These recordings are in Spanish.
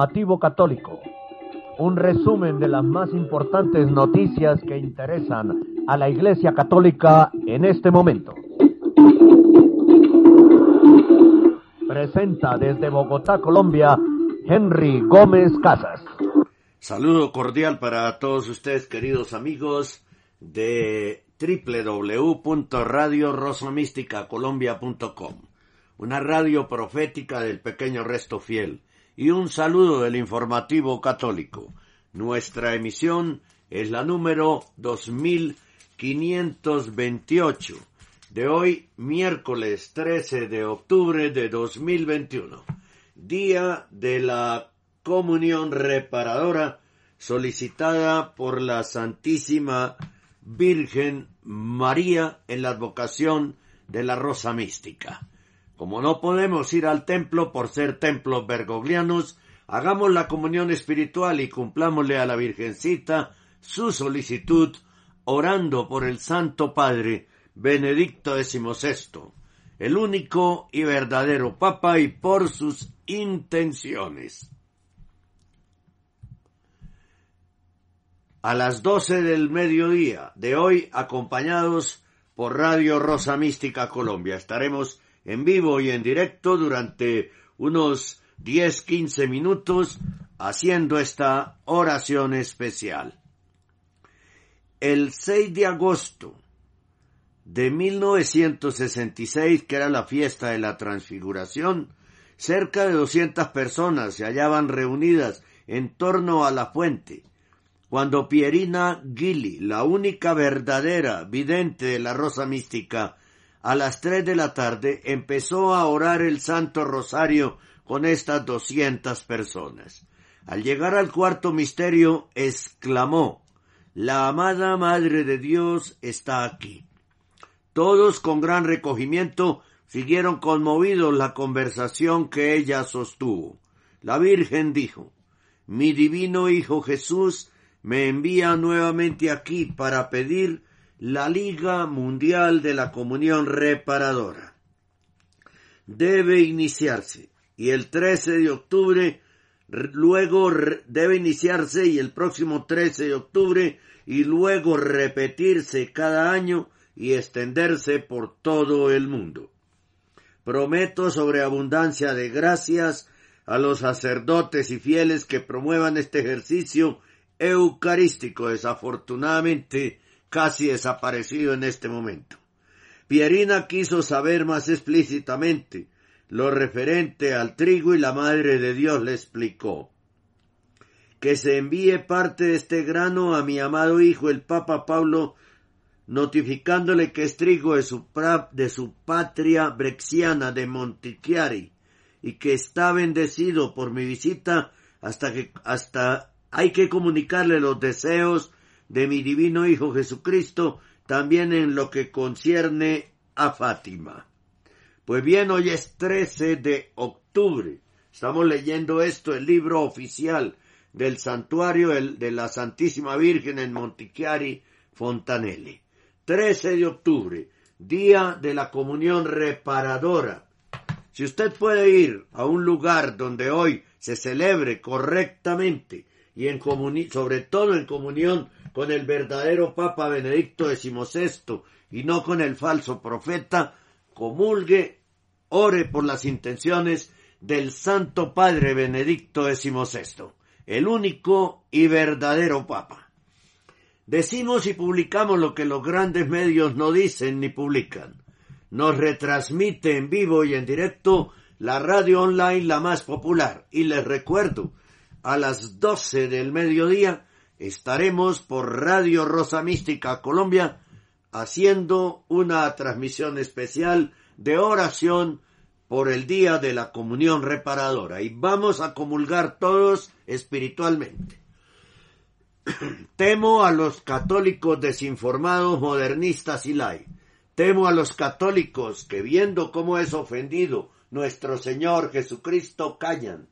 informativo católico. Un resumen de las más importantes noticias que interesan a la Iglesia Católica en este momento. Presenta desde Bogotá, Colombia, Henry Gómez Casas. Saludo cordial para todos ustedes, queridos amigos de www.radiorosamisticacolombia.com, una radio profética del pequeño resto fiel, y un saludo del informativo católico. Nuestra emisión es la número 2528 de hoy, miércoles 13 de octubre de 2021, día de la comunión reparadora solicitada por la Santísima Virgen María en la advocación de la Rosa Mística. Como no podemos ir al templo por ser templos bergoglianos, hagamos la comunión espiritual y cumplámosle a la Virgencita su solicitud orando por el Santo Padre Benedicto XVI, el único y verdadero Papa y por sus intenciones. a las doce del mediodía de hoy, acompañados por Radio Rosa Mística Colombia. Estaremos en vivo y en directo durante unos 10-15 minutos haciendo esta oración especial. El 6 de agosto de 1966, que era la fiesta de la transfiguración, cerca de 200 personas se hallaban reunidas en torno a la fuente cuando Pierina Gilly, la única verdadera vidente de la Rosa Mística, a las tres de la tarde empezó a orar el Santo Rosario con estas doscientas personas. Al llegar al cuarto misterio, exclamó, La amada Madre de Dios está aquí. Todos con gran recogimiento siguieron conmovidos la conversación que ella sostuvo. La Virgen dijo, Mi divino Hijo Jesús me envía nuevamente aquí para pedir la Liga Mundial de la Comunión Reparadora. Debe iniciarse y el 13 de octubre luego debe iniciarse y el próximo 13 de octubre y luego repetirse cada año y extenderse por todo el mundo. Prometo sobre abundancia de gracias a los sacerdotes y fieles que promuevan este ejercicio eucarístico, desafortunadamente casi desaparecido en este momento. Pierina quiso saber más explícitamente lo referente al trigo y la Madre de Dios le explicó que se envíe parte de este grano a mi amado hijo el Papa Pablo notificándole que es trigo de su, de su patria brexiana de Montichiari y que está bendecido por mi visita hasta que hasta hay que comunicarle los deseos de mi divino Hijo Jesucristo también en lo que concierne a Fátima. Pues bien, hoy es 13 de octubre. Estamos leyendo esto, el libro oficial del santuario de la Santísima Virgen en Montichiari, Fontanelli. 13 de octubre, día de la comunión reparadora. Si usted puede ir a un lugar donde hoy se celebre correctamente y en sobre todo en comunión con el verdadero Papa Benedicto XVI y no con el falso profeta, comulgue, ore por las intenciones del Santo Padre Benedicto XVI, el único y verdadero Papa. Decimos y publicamos lo que los grandes medios no dicen ni publican. Nos retransmite en vivo y en directo la radio online la más popular. Y les recuerdo a las 12 del mediodía estaremos por Radio Rosa Mística Colombia haciendo una transmisión especial de oración por el día de la comunión reparadora y vamos a comulgar todos espiritualmente. Temo a los católicos desinformados, modernistas y lai. Temo a los católicos que viendo cómo es ofendido nuestro Señor Jesucristo callan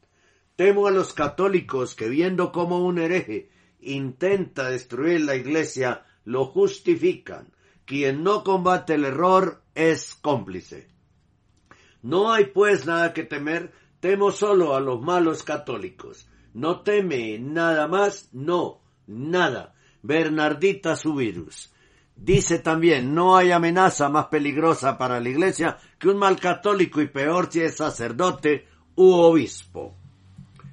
Temo a los católicos que viendo cómo un hereje intenta destruir la iglesia, lo justifican. Quien no combate el error es cómplice. No hay pues nada que temer, temo solo a los malos católicos. No teme nada más, no, nada. Bernardita su virus. Dice también, no hay amenaza más peligrosa para la iglesia que un mal católico y peor si es sacerdote u obispo.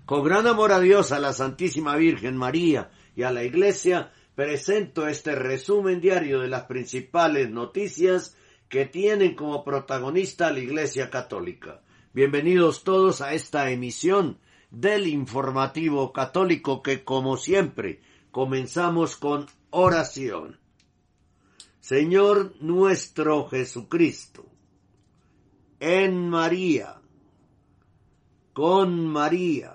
Con gran amor a Dios, a la Santísima Virgen María y a la iglesia, presento este resumen diario de las principales noticias que tienen como protagonista a la iglesia católica. Bienvenidos todos a esta emisión del informativo católico que como siempre comenzamos con oración. Señor nuestro Jesucristo, en María, con María,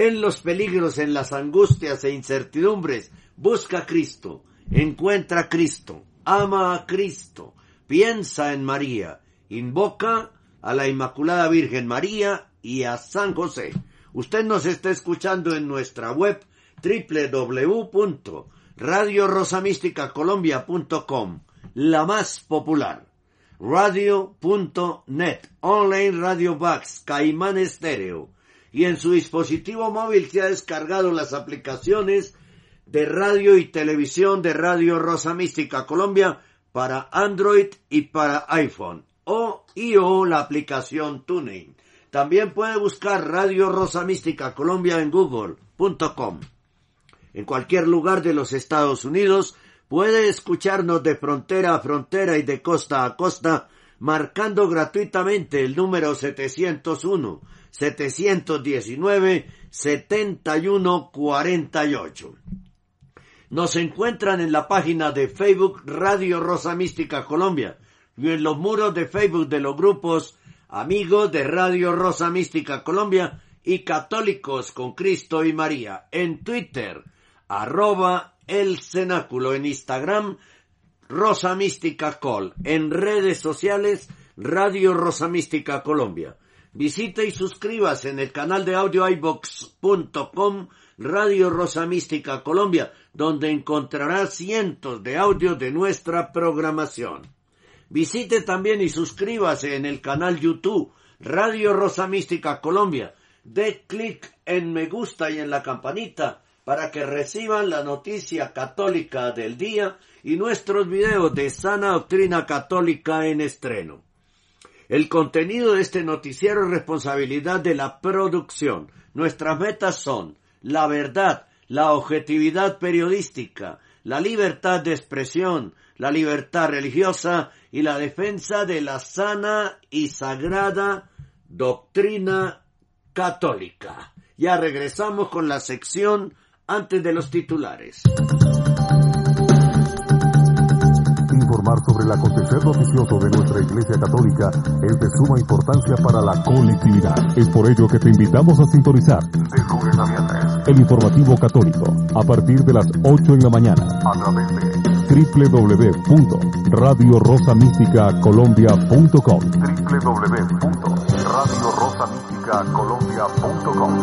En los peligros, en las angustias e incertidumbres, busca a Cristo, encuentra a Cristo, ama a Cristo, piensa en María, invoca a la Inmaculada Virgen María y a San José. Usted nos está escuchando en nuestra web www Radio radiorosamísticacolombia.com, la más popular. Radio.net, Online Radio Box, Caimán Estéreo. Y en su dispositivo móvil se ha descargado las aplicaciones de radio y televisión de Radio Rosa Mística Colombia para Android y para iPhone. O y o la aplicación TuneIn. También puede buscar Radio Rosa Mística Colombia en google.com en cualquier lugar de los Estados Unidos, puede escucharnos de frontera a frontera y de costa a costa, marcando gratuitamente el número 701 719 7148. Nos encuentran en la página de Facebook Radio Rosa Mística Colombia y en los muros de Facebook de los grupos Amigos de Radio Rosa Mística Colombia y Católicos con Cristo y María en Twitter arroba el cenáculo en Instagram, Rosa Mística Col, en redes sociales, Radio Rosa Mística Colombia. Visite y suscríbase en el canal de audio ibox.com Radio Rosa Mística Colombia, donde encontrará cientos de audios de nuestra programación. Visite también y suscríbase en el canal YouTube Radio Rosa Mística Colombia. De clic en me gusta y en la campanita para que reciban la noticia católica del día y nuestros videos de sana doctrina católica en estreno. El contenido de este noticiero es responsabilidad de la producción. Nuestras metas son la verdad, la objetividad periodística, la libertad de expresión, la libertad religiosa y la defensa de la sana y sagrada doctrina católica. Ya regresamos con la sección antes de los titulares. Informar sobre el acontecer noticioso de nuestra Iglesia Católica es de suma importancia para la colectividad. Es por ello que te invitamos a sintonizar de lunes a viernes. el informativo católico a partir de las 8 en la mañana. A través de www.radiorosamísticacolombia.com www.radiorosamísticacolombia.com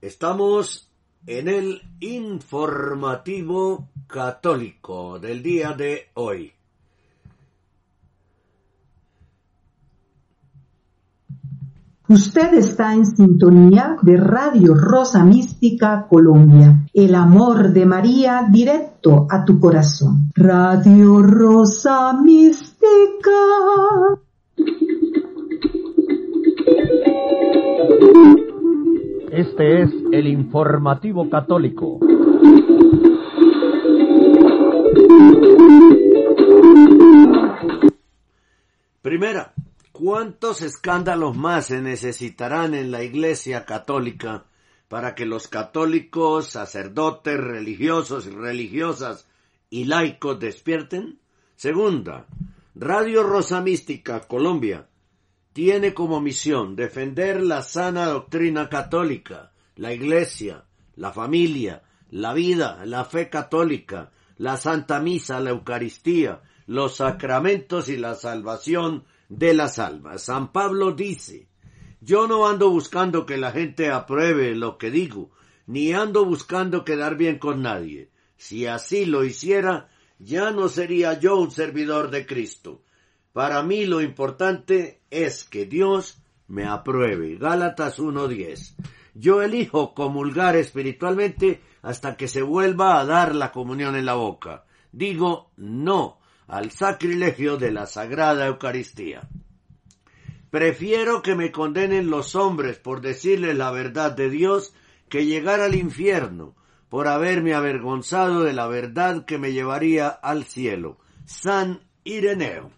Estamos en el informativo católico del día de hoy. Usted está en sintonía de Radio Rosa Mística Colombia, el amor de María directo a tu corazón. Radio Rosa Mística. Este es el informativo católico. Primera, ¿cuántos escándalos más se necesitarán en la Iglesia Católica para que los católicos, sacerdotes, religiosos y religiosas y laicos despierten? Segunda, Radio Rosa Mística Colombia tiene como misión defender la sana doctrina católica, la iglesia, la familia, la vida, la fe católica, la Santa Misa, la Eucaristía, los sacramentos y la salvación de las almas. San Pablo dice, yo no ando buscando que la gente apruebe lo que digo, ni ando buscando quedar bien con nadie. Si así lo hiciera, ya no sería yo un servidor de Cristo. Para mí lo importante es que Dios me apruebe. Gálatas 1.10. Yo elijo comulgar espiritualmente hasta que se vuelva a dar la comunión en la boca. Digo no al sacrilegio de la Sagrada Eucaristía. Prefiero que me condenen los hombres por decirles la verdad de Dios que llegar al infierno por haberme avergonzado de la verdad que me llevaría al cielo. San Ireneo.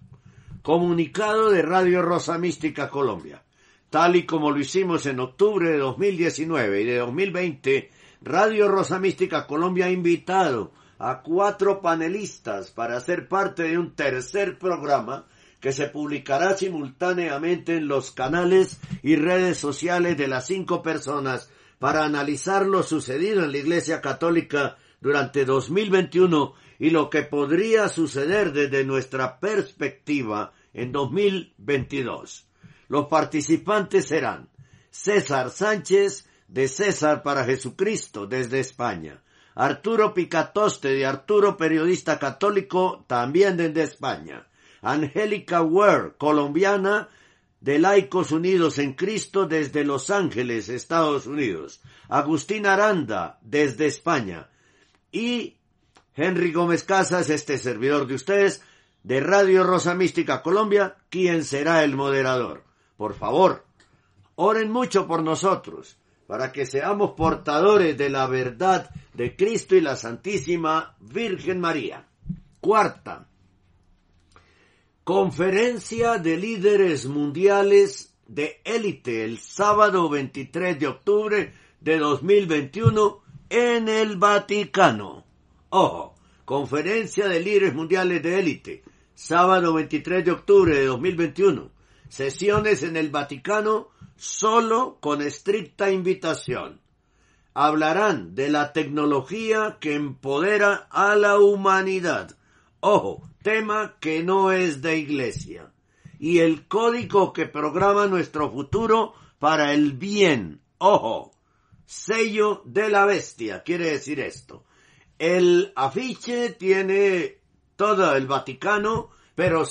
Comunicado de Radio Rosa Mística Colombia. Tal y como lo hicimos en octubre de 2019 y de 2020, Radio Rosa Mística Colombia ha invitado a cuatro panelistas para ser parte de un tercer programa que se publicará simultáneamente en los canales y redes sociales de las cinco personas para analizar lo sucedido en la Iglesia Católica durante 2021 y lo que podría suceder desde nuestra perspectiva en 2022. Los participantes serán César Sánchez de César para Jesucristo desde España, Arturo Picatoste de Arturo Periodista Católico también desde España, Angélica Ware, colombiana de Laicos Unidos en Cristo desde Los Ángeles, Estados Unidos, Agustín Aranda desde España. Y Henry Gómez Casas, este servidor de ustedes, de Radio Rosa Mística Colombia, quien será el moderador. Por favor, oren mucho por nosotros, para que seamos portadores de la verdad de Cristo y la Santísima Virgen María. Cuarta, Conferencia de líderes mundiales de élite el sábado 23 de octubre de 2021 en el Vaticano. Ojo, conferencia de líderes mundiales de élite, sábado 23 de octubre de 2021. Sesiones en el Vaticano solo con estricta invitación. Hablarán de la tecnología que empodera a la humanidad. Ojo, tema que no es de iglesia y el código que programa nuestro futuro para el bien. Ojo, sello de la bestia, quiere decir esto. El afiche tiene todo el Vaticano, pero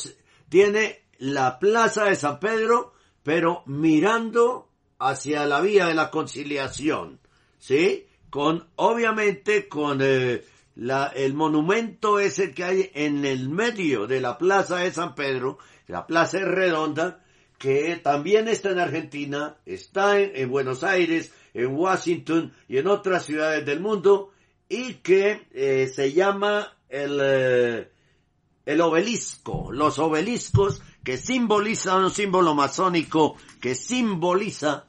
tiene la plaza de San Pedro, pero mirando hacia la vía de la conciliación, ¿sí? Con, obviamente, con eh, el monumento ese que hay en el medio de la plaza de San Pedro, la plaza es redonda, que también está en Argentina, está en, Buenos Aires, en Washington y en otras ciudades del mundo, y que eh, se llama el, eh, el obelisco, los obeliscos que simbolizan un símbolo masónico que simboliza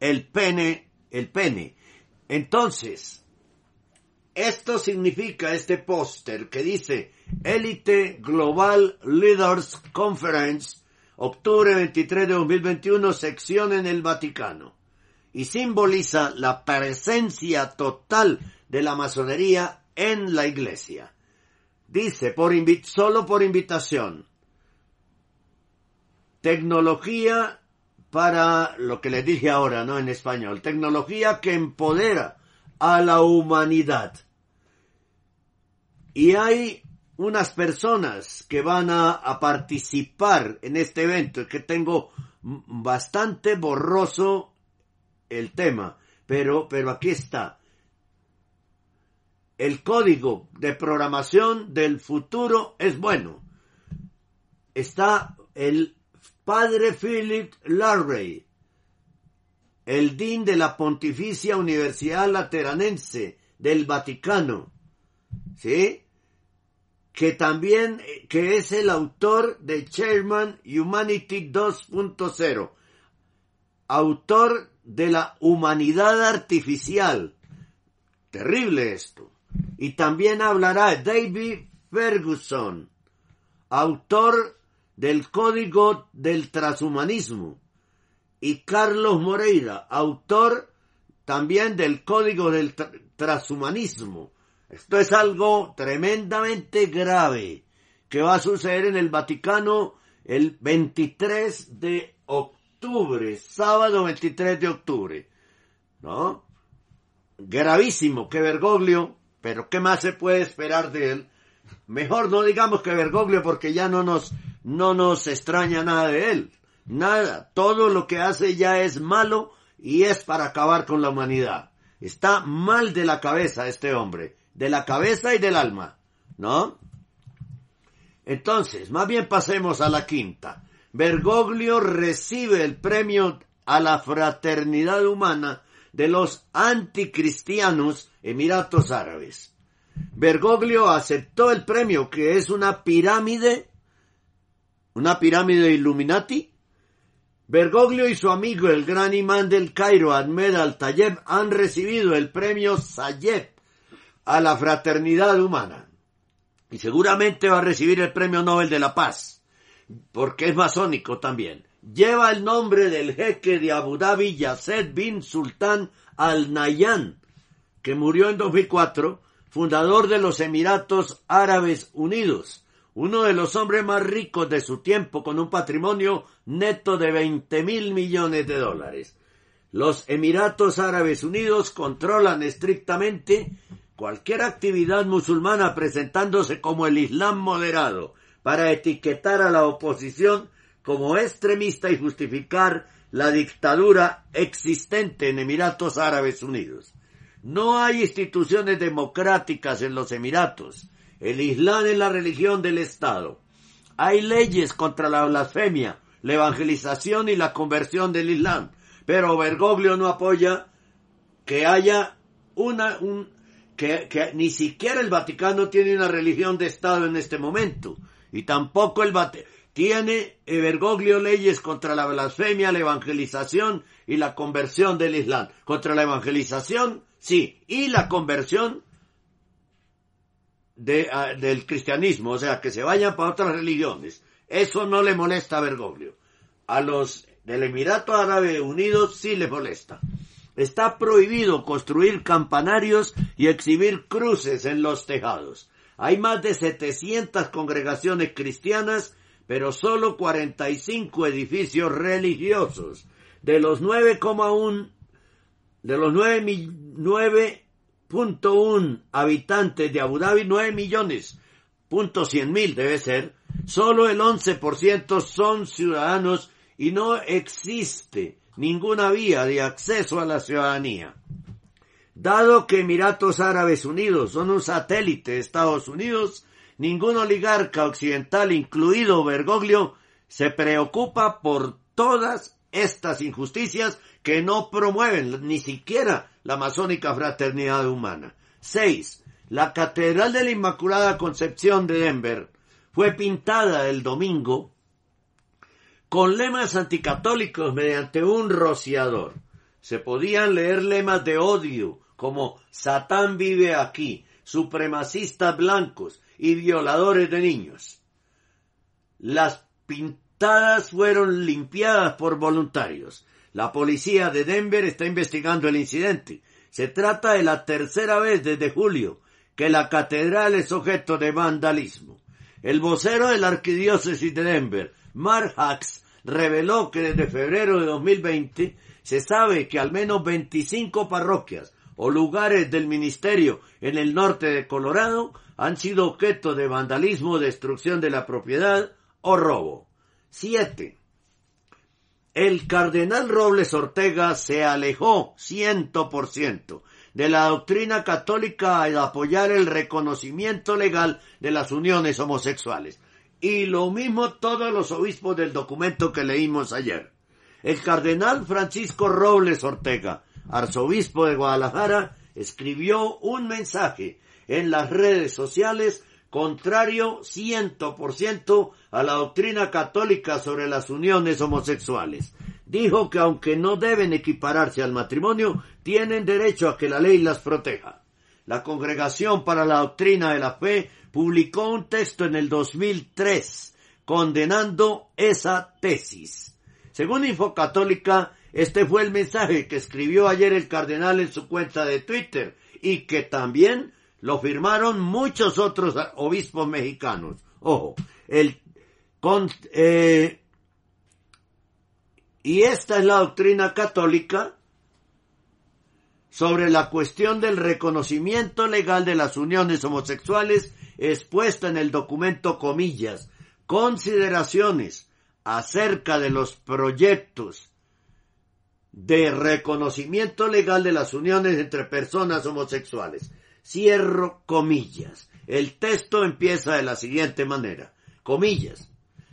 el pene, el pene. Entonces, esto significa este póster que dice Elite Global Leaders Conference, octubre 23 de 2021, sección en el Vaticano. Y simboliza la presencia total de la masonería en la iglesia. Dice, solo por invitación. Tecnología para lo que les dije ahora, ¿no? En español. Tecnología que empodera a la humanidad y hay unas personas que van a, participar en este evento, que tengo bastante borroso el tema, pero, pero aquí está. El código de programación del futuro es bueno. Está el padre Philip Larrey, el dean de la Pontificia Universidad Lateranense del Vaticano, ¿sí? que también que es el autor de Chairman Humanity 2.0, autor de la humanidad artificial. Terrible esto. Y también hablará David Ferguson, autor del Código del Transhumanismo y Carlos Moreira, autor también del Código del Transhumanismo. Esto es algo tremendamente grave que va a suceder en el Vaticano el 23 de octubre, sábado 23 de octubre. ¿No? Gravísimo que Bergoglio, pero ¿qué más se puede esperar de él? Mejor no digamos que Bergoglio porque ya no nos, no nos extraña nada de él. Nada. Todo lo que hace ya es malo y es para acabar con la humanidad. Está mal de la cabeza este hombre. De la cabeza y del alma. ¿No? Entonces, más bien pasemos a la quinta. Bergoglio recibe el premio a la fraternidad humana de los anticristianos Emiratos Árabes. Bergoglio aceptó el premio que es una pirámide, una pirámide Illuminati. Bergoglio y su amigo el gran imán del Cairo, Ahmed Al-Tayeb, han recibido el premio Sayeb a la fraternidad humana. Y seguramente va a recibir el premio Nobel de la Paz, porque es masónico también. Lleva el nombre del jeque de Abu Dhabi, Yasser bin Sultan Al Nahyan, que murió en 2004 fundador de los Emiratos Árabes Unidos, uno de los hombres más ricos de su tiempo con un patrimonio neto de 20 mil millones de dólares. Los Emiratos Árabes Unidos controlan estrictamente cualquier actividad musulmana presentándose como el Islam moderado para etiquetar a la oposición como extremista y justificar la dictadura existente en Emiratos Árabes Unidos. No hay instituciones democráticas en los Emiratos. El Islam es la religión del Estado. Hay leyes contra la blasfemia, la evangelización y la conversión del Islam. Pero Bergoglio no apoya que haya una, un, que, que ni siquiera el Vaticano tiene una religión de Estado en este momento. Y tampoco el Vaticano tiene Bergoglio leyes contra la blasfemia, la evangelización y la conversión del Islam. Contra la evangelización Sí, y la conversión de, ah, del cristianismo, o sea, que se vayan para otras religiones. Eso no le molesta a Bergoglio. A los del Emirato Árabe Unidos sí le molesta. Está prohibido construir campanarios y exhibir cruces en los tejados. Hay más de 700 congregaciones cristianas, pero solo 45 edificios religiosos. De los 9,1 de los 9.1 habitantes de Abu Dhabi, 9 millones, punto 100 mil debe ser, solo el 11% son ciudadanos y no existe ninguna vía de acceso a la ciudadanía. Dado que Emiratos Árabes Unidos son un satélite de Estados Unidos, ningún oligarca occidental, incluido Bergoglio, se preocupa por todas estas injusticias que no promueven ni siquiera la masónica fraternidad humana. 6. La Catedral de la Inmaculada Concepción de Denver fue pintada el domingo con lemas anticatólicos mediante un rociador. Se podían leer lemas de odio como Satán vive aquí, supremacistas blancos y violadores de niños. Las pintadas fueron limpiadas por voluntarios. La policía de Denver está investigando el incidente. Se trata de la tercera vez desde julio que la catedral es objeto de vandalismo. El vocero de la arquidiócesis de Denver, Mark Hacks, reveló que desde febrero de 2020 se sabe que al menos 25 parroquias o lugares del ministerio en el norte de Colorado han sido objeto de vandalismo, destrucción de la propiedad o robo. 7 el cardenal Robles Ortega se alejó ciento por ciento de la doctrina católica al apoyar el reconocimiento legal de las uniones homosexuales. Y lo mismo todos los obispos del documento que leímos ayer. El cardenal Francisco Robles Ortega, arzobispo de Guadalajara, escribió un mensaje en las redes sociales contrario ciento por ciento a la doctrina católica sobre las uniones homosexuales. Dijo que aunque no deben equipararse al matrimonio, tienen derecho a que la ley las proteja. La Congregación para la Doctrina de la Fe publicó un texto en el 2003 condenando esa tesis. Según Infocatólica, este fue el mensaje que escribió ayer el cardenal en su cuenta de Twitter y que también lo firmaron muchos otros obispos mexicanos. Ojo, el con, eh, y esta es la doctrina católica sobre la cuestión del reconocimiento legal de las uniones homosexuales expuesta en el documento comillas, consideraciones acerca de los proyectos de reconocimiento legal de las uniones entre personas homosexuales. Cierro comillas. El texto empieza de la siguiente manera. Comillas.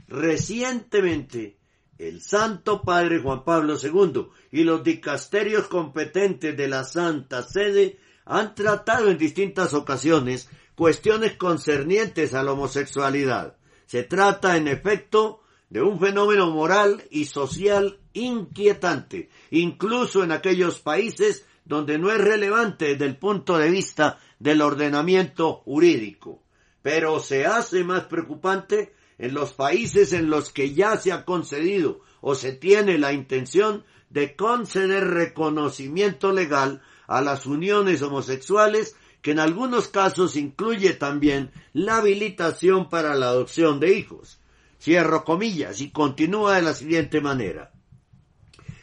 Recientemente, el Santo Padre Juan Pablo II y los dicasterios competentes de la Santa Sede han tratado en distintas ocasiones cuestiones concernientes a la homosexualidad. Se trata, en efecto, de un fenómeno moral y social inquietante, incluso en aquellos países donde no es relevante desde el punto de vista del ordenamiento jurídico, pero se hace más preocupante en los países en los que ya se ha concedido o se tiene la intención de conceder reconocimiento legal a las uniones homosexuales que en algunos casos incluye también la habilitación para la adopción de hijos. Cierro comillas y continúa de la siguiente manera.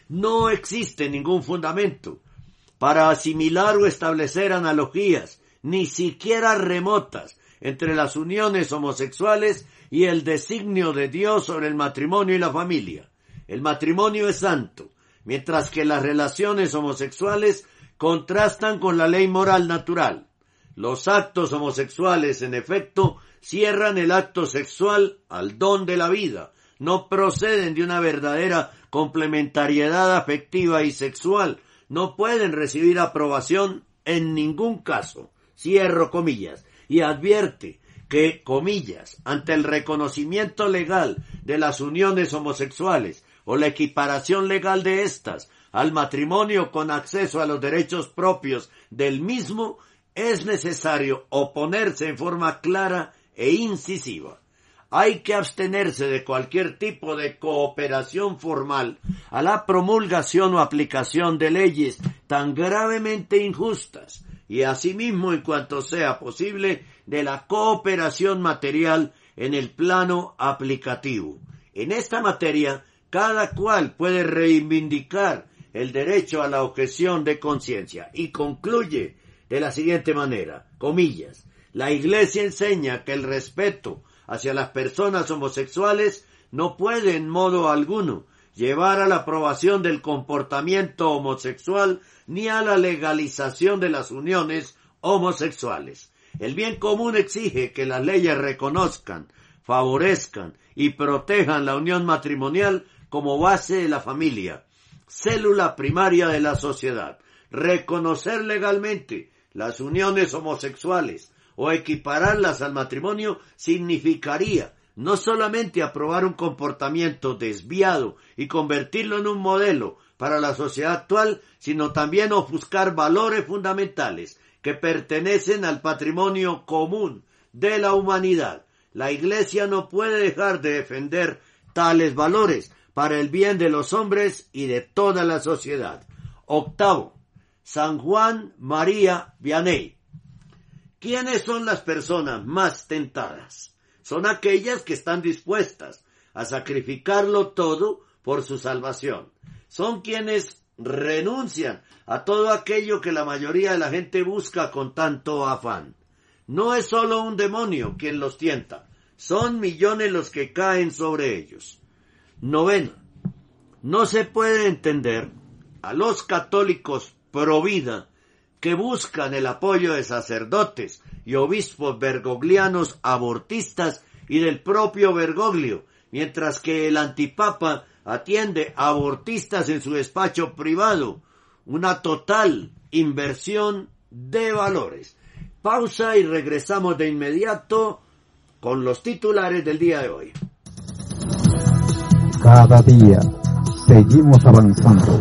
No existe ningún fundamento para asimilar o establecer analogías, ni siquiera remotas, entre las uniones homosexuales y el designio de Dios sobre el matrimonio y la familia. El matrimonio es santo, mientras que las relaciones homosexuales contrastan con la ley moral natural. Los actos homosexuales, en efecto, cierran el acto sexual al don de la vida, no proceden de una verdadera complementariedad afectiva y sexual, no pueden recibir aprobación en ningún caso. Cierro comillas. Y advierte que, comillas, ante el reconocimiento legal de las uniones homosexuales o la equiparación legal de éstas al matrimonio con acceso a los derechos propios del mismo, es necesario oponerse en forma clara e incisiva. Hay que abstenerse de cualquier tipo de cooperación formal a la promulgación o aplicación de leyes tan gravemente injustas y asimismo en cuanto sea posible de la cooperación material en el plano aplicativo. En esta materia, cada cual puede reivindicar el derecho a la objeción de conciencia y concluye de la siguiente manera, comillas, la Iglesia enseña que el respeto hacia las personas homosexuales no puede en modo alguno llevar a la aprobación del comportamiento homosexual ni a la legalización de las uniones homosexuales. El bien común exige que las leyes reconozcan, favorezcan y protejan la unión matrimonial como base de la familia, célula primaria de la sociedad. Reconocer legalmente las uniones homosexuales o equipararlas al matrimonio significaría no solamente aprobar un comportamiento desviado y convertirlo en un modelo para la sociedad actual, sino también ofuscar valores fundamentales que pertenecen al patrimonio común de la humanidad. La Iglesia no puede dejar de defender tales valores para el bien de los hombres y de toda la sociedad. Octavo, San Juan María Vianney. ¿Quiénes son las personas más tentadas? Son aquellas que están dispuestas a sacrificarlo todo por su salvación. Son quienes renuncian a todo aquello que la mayoría de la gente busca con tanto afán. No es solo un demonio quien los tienta, son millones los que caen sobre ellos. Novena. No se puede entender a los católicos pro vida que buscan el apoyo de sacerdotes y obispos bergoglianos abortistas y del propio Bergoglio, mientras que el antipapa atiende a abortistas en su despacho privado, una total inversión de valores. Pausa y regresamos de inmediato con los titulares del día de hoy. Cada día seguimos avanzando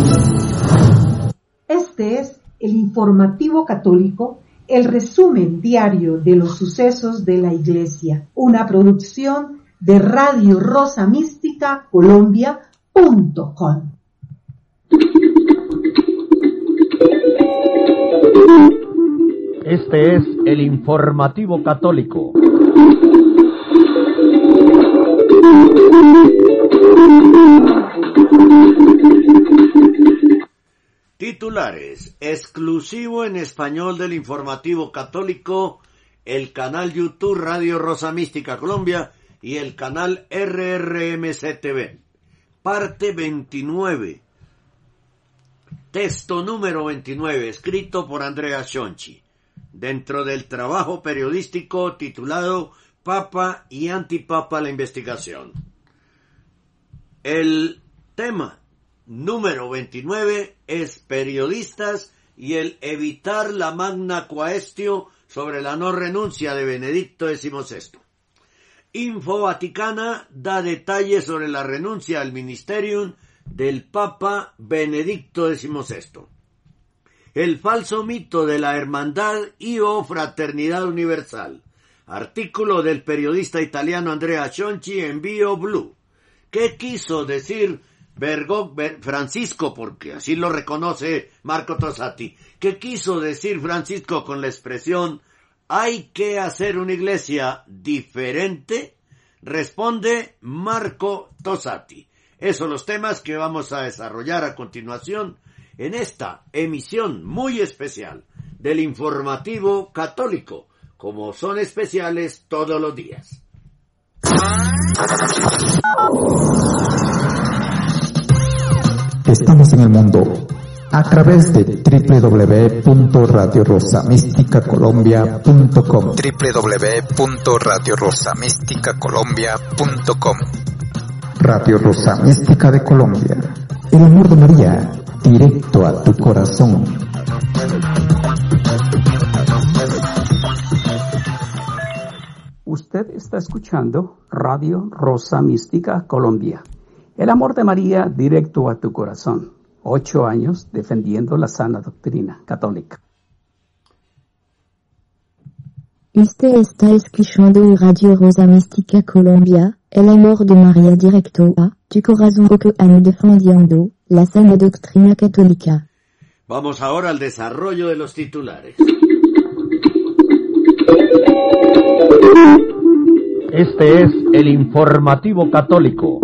Este es el informativo católico, el resumen diario de los sucesos de la Iglesia, una producción de Radio Rosa Mística Colombia.com. Este es el informativo católico. Titulares. Exclusivo en español del informativo católico, el canal YouTube Radio Rosa Mística Colombia y el canal RRMC TV. Parte 29. Texto número 29, escrito por Andrea Shonchi, dentro del trabajo periodístico titulado Papa y Antipapa la investigación. El tema número 29 es periodistas y el evitar la magna quaestio sobre la no renuncia de Benedicto XVI. Info Vaticana da detalles sobre la renuncia al ministerium del Papa Benedicto XVI. El falso mito de la hermandad y o fraternidad universal. Artículo del periodista italiano Andrea Chonchi en Bio Blue. ¿Qué quiso decir Bergo, Francisco, porque así lo reconoce Marco Tosati? ¿Qué quiso decir Francisco con la expresión hay que hacer una iglesia diferente? Responde Marco Tosati. Esos son los temas que vamos a desarrollar a continuación en esta emisión muy especial del informativo católico, como son especiales todos los días. Estamos en el mundo a través de www.radiorosamísticacolombia.com www.radiorosamísticacolombia.com Radio Rosa Mística de Colombia. El amor de María, directo a tu corazón. Usted está escuchando Radio Rosa Mística Colombia. El amor de María directo a tu corazón. Ocho años defendiendo la sana doctrina católica. Usted está escuchando Radio Rosa Mística Colombia, el amor de María directo a tu corazón ocho años defendiendo la sana doctrina católica. Vamos ahora al desarrollo de los titulares. Este es el informativo católico.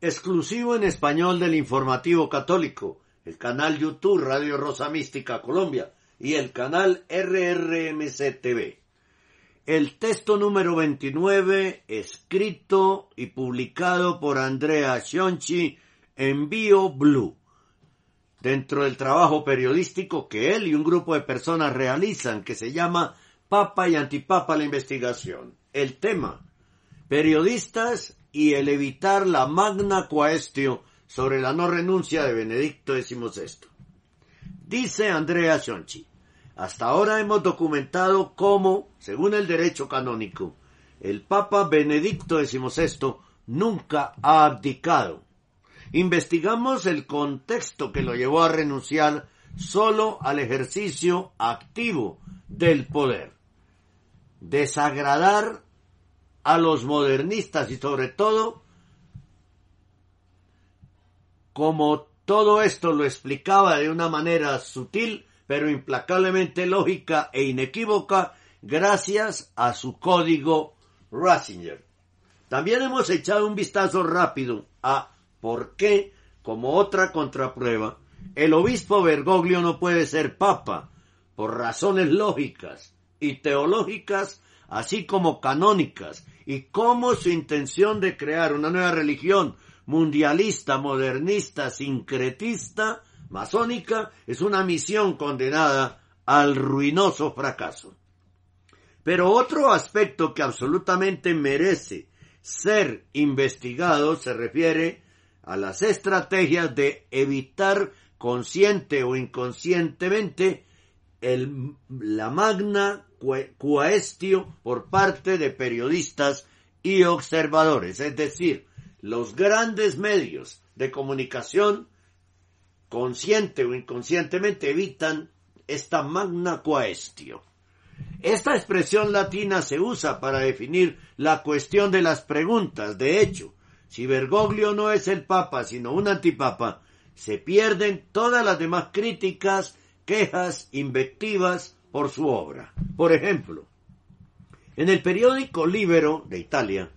Exclusivo en español del informativo católico, el canal YouTube Radio Rosa Mística Colombia y el canal RRMC TV. El texto número 29, escrito y publicado por Andrea Shonchi en Bio Blue, dentro del trabajo periodístico que él y un grupo de personas realizan que se llama Papa y Antipapa la investigación. El tema, periodistas y el evitar la magna quaestio sobre la no renuncia de Benedicto XVI. Dice Andrea Shonchi, hasta ahora hemos documentado cómo, según el derecho canónico, el Papa Benedicto XVI nunca ha abdicado. Investigamos el contexto que lo llevó a renunciar solo al ejercicio activo del poder. Desagradar a los modernistas y sobre todo, como todo esto lo explicaba de una manera sutil, pero implacablemente lógica e inequívoca, gracias a su código Ratzinger. También hemos echado un vistazo rápido a por qué, como otra contraprueba, el obispo Bergoglio no puede ser papa, por razones lógicas y teológicas, así como canónicas, y cómo su intención de crear una nueva religión mundialista, modernista, sincretista, masónica es una misión condenada al ruinoso fracaso. Pero otro aspecto que absolutamente merece ser investigado se refiere a las estrategias de evitar consciente o inconscientemente el, la magna cuestio por parte de periodistas y observadores, es decir, los grandes medios de comunicación, consciente o inconscientemente, evitan esta magna cuestio. Esta expresión latina se usa para definir la cuestión de las preguntas. De hecho, si Bergoglio no es el Papa, sino un antipapa, se pierden todas las demás críticas, quejas, invectivas por su obra. Por ejemplo, en el periódico Libero de Italia,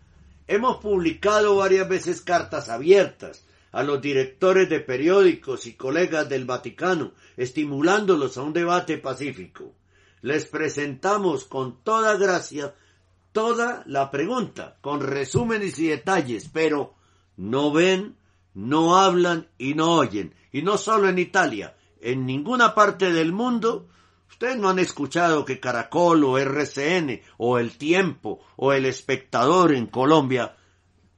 hemos publicado varias veces cartas abiertas a los directores de periódicos y colegas del Vaticano, estimulándolos a un debate pacífico. Les presentamos con toda gracia toda la pregunta, con resúmenes y detalles, pero no ven, no hablan y no oyen. Y no solo en Italia, en ninguna parte del mundo Ustedes no han escuchado que Caracol o RCN o El Tiempo o El Espectador en Colombia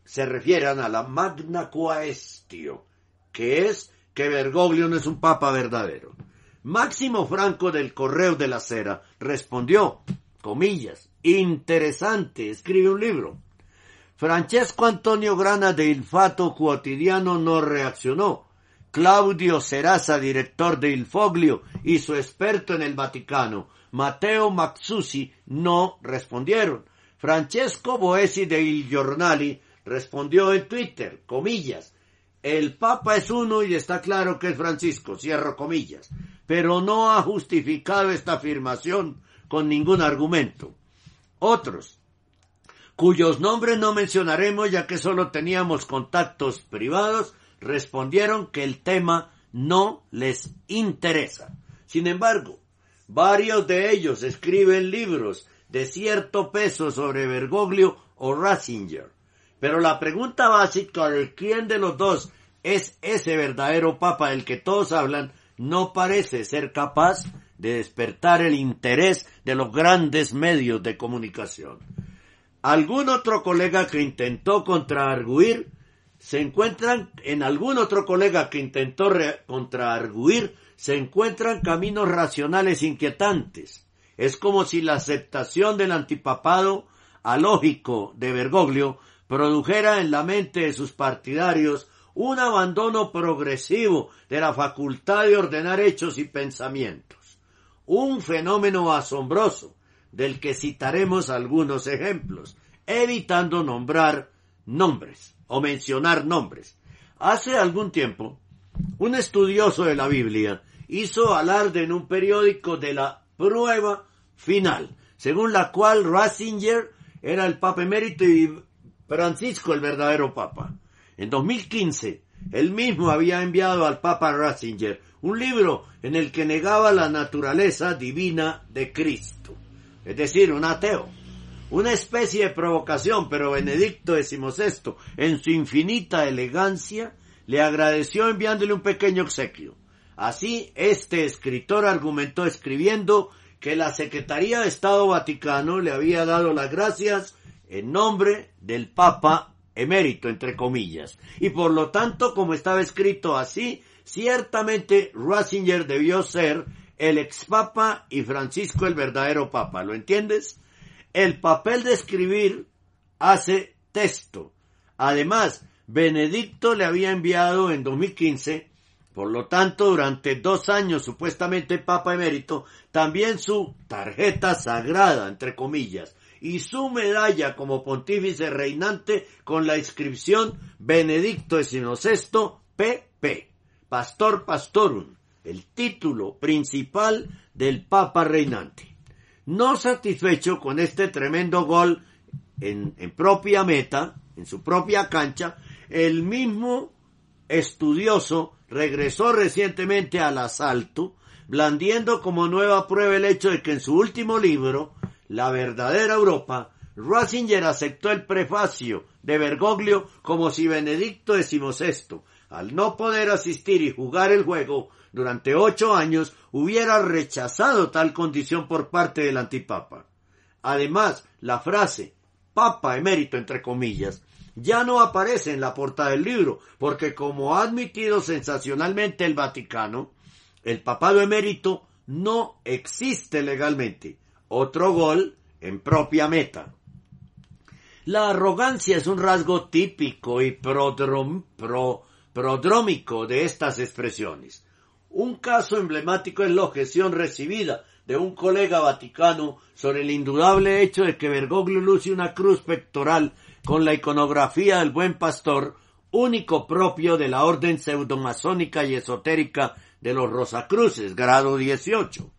se refieran a la magna quaestio, que es que Bergoglio no es un papa verdadero. Máximo Franco del Correo de la Cera respondió, comillas, interesante, escribe un libro. Francesco Antonio Grana de Il Fato Quotidiano no reaccionó, Claudio Serasa, director de Il Foglio, y su experto en el Vaticano, Matteo Maxusi, no respondieron. Francesco Boesi de Il Giornali respondió en Twitter, comillas, el Papa es uno y está claro que es Francisco, cierro comillas, pero no ha justificado esta afirmación con ningún argumento. Otros, cuyos nombres no mencionaremos ya que solo teníamos contactos privados, respondieron que el tema no les interesa. Sin embargo, varios de ellos escriben libros de cierto peso sobre Bergoglio o Ratzinger. Pero la pregunta básica de quién de los dos es ese verdadero papa del que todos hablan no parece ser capaz de despertar el interés de los grandes medios de comunicación. Algún otro colega que intentó contraarguir se encuentran en algún otro colega que intentó contraarguir, se encuentran caminos racionales inquietantes. Es como si la aceptación del antipapado alógico de Bergoglio produjera en la mente de sus partidarios un abandono progresivo de la facultad de ordenar hechos y pensamientos. Un fenómeno asombroso del que citaremos algunos ejemplos, evitando nombrar nombres o mencionar nombres. Hace algún tiempo, un estudioso de la Biblia hizo alarde en un periódico de la prueba final, según la cual Ratzinger era el papa emérito y Francisco el verdadero papa. En 2015, él mismo había enviado al papa Ratzinger un libro en el que negaba la naturaleza divina de Cristo, es decir, un ateo una especie de provocación, pero Benedicto XVI, en su infinita elegancia, le agradeció enviándole un pequeño obsequio. Así, este escritor argumentó escribiendo que la Secretaría de Estado Vaticano le había dado las gracias en nombre del Papa emérito, entre comillas. Y por lo tanto, como estaba escrito así, ciertamente Ratzinger debió ser el ex Papa y Francisco el verdadero Papa. ¿Lo entiendes? El papel de escribir hace texto. Además, Benedicto le había enviado en 2015, por lo tanto, durante dos años supuestamente Papa emérito, también su tarjeta sagrada, entre comillas, y su medalla como pontífice reinante con la inscripción Benedicto XVI PP, Pastor Pastorum, el título principal del Papa reinante. No satisfecho con este tremendo gol en, propia meta, en su propia cancha, el mismo estudioso regresó recientemente al asalto, blandiendo como nueva prueba el hecho de que en su último libro, La verdadera Europa, Ratzinger aceptó el prefacio de Bergoglio como si Benedicto XVI, al no poder asistir y jugar el juego durante ocho años, hubiera rechazado tal condición por parte del antipapa. Además, la frase Papa emérito entre comillas ya no aparece en la portada del libro, porque como ha admitido sensacionalmente el Vaticano, el papado emérito no existe legalmente. Otro gol en propia meta. La arrogancia es un rasgo típico y prodrom, pro, prodrómico de estas expresiones. Un caso emblemático es la objeción recibida de un colega vaticano sobre el indudable hecho de que Bergoglio luce una cruz pectoral con la iconografía del buen pastor, único propio de la orden pseudomasónica y esotérica de los Rosacruces, grado 18.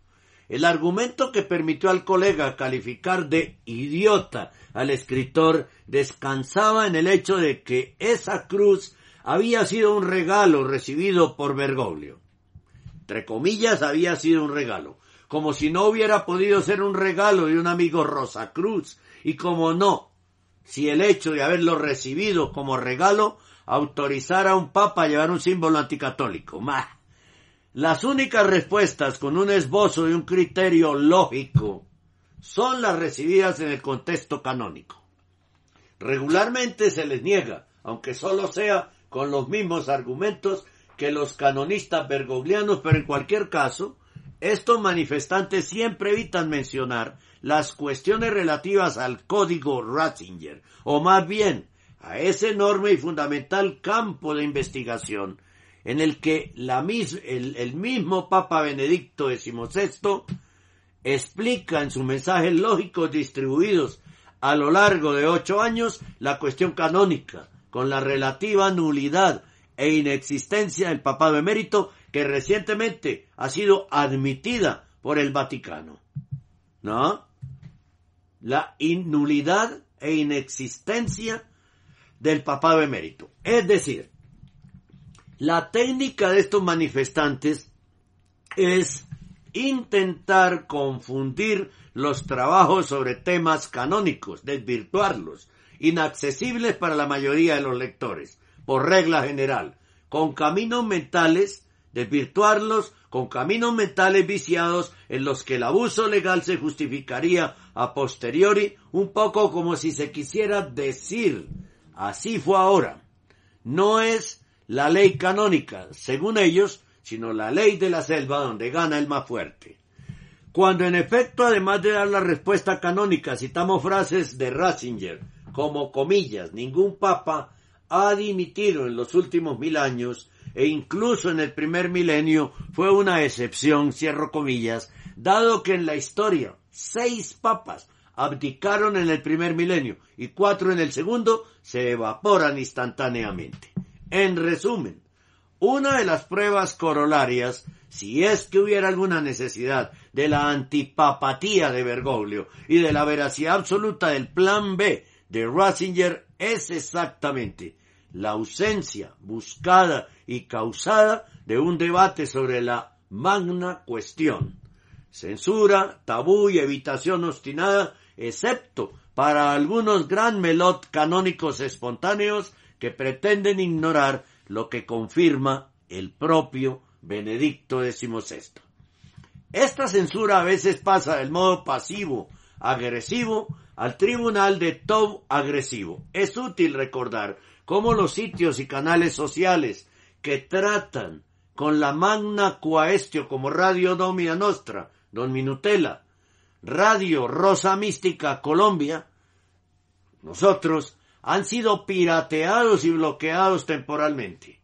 El argumento que permitió al colega calificar de idiota al escritor descansaba en el hecho de que esa cruz había sido un regalo recibido por Bergoglio. Entre comillas, había sido un regalo, como si no hubiera podido ser un regalo de un amigo Rosacruz, y como no, si el hecho de haberlo recibido como regalo autorizara a un papa a llevar un símbolo anticatólico. Las únicas respuestas con un esbozo de un criterio lógico son las recibidas en el contexto canónico. Regularmente se les niega, aunque solo sea con los mismos argumentos que los canonistas bergoglianos, pero en cualquier caso, estos manifestantes siempre evitan mencionar las cuestiones relativas al código Ratzinger, o más bien a ese enorme y fundamental campo de investigación en el que la el, el mismo Papa Benedicto XVI explica en sus mensajes lógicos distribuidos a lo largo de ocho años la cuestión canónica, con la relativa nulidad e inexistencia del papado emérito que recientemente ha sido admitida por el Vaticano. ¿No? la nulidad e inexistencia del papado emérito. Es decir, la técnica de estos manifestantes es intentar confundir los trabajos sobre temas canónicos, desvirtuarlos, inaccesibles para la mayoría de los lectores, por regla general, con caminos mentales, desvirtuarlos con caminos mentales viciados en los que el abuso legal se justificaría a posteriori, un poco como si se quisiera decir, así fue ahora. No es la ley canónica, según ellos, sino la ley de la selva donde gana el más fuerte. Cuando en efecto, además de dar la respuesta canónica, citamos frases de Ratzinger, como comillas, ningún papa ha dimitido en los últimos mil años e incluso en el primer milenio fue una excepción, cierro comillas, dado que en la historia seis papas abdicaron en el primer milenio y cuatro en el segundo se evaporan instantáneamente. En resumen, una de las pruebas corolarias, si es que hubiera alguna necesidad de la antipapatía de Bergoglio y de la veracidad absoluta del plan B de Ratzinger, es exactamente la ausencia buscada y causada de un debate sobre la magna cuestión. Censura, tabú y evitación obstinada, excepto para algunos gran melot canónicos espontáneos que pretenden ignorar lo que confirma el propio Benedicto XVI. Esta censura a veces pasa del modo pasivo, agresivo, al tribunal de top agresivo. Es útil recordar cómo los sitios y canales sociales que tratan con la magna quaestio como Radio Domina Nostra, Don Minutela, Radio Rosa Mística Colombia, nosotros han sido pirateados y bloqueados temporalmente.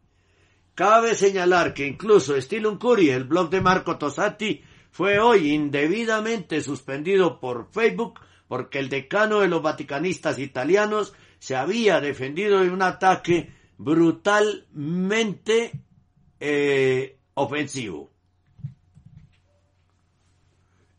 Cabe señalar que incluso Estilum Curi, el blog de Marco Tosati, fue hoy indebidamente suspendido por Facebook porque el decano de los vaticanistas italianos se había defendido de un ataque brutalmente eh, ofensivo.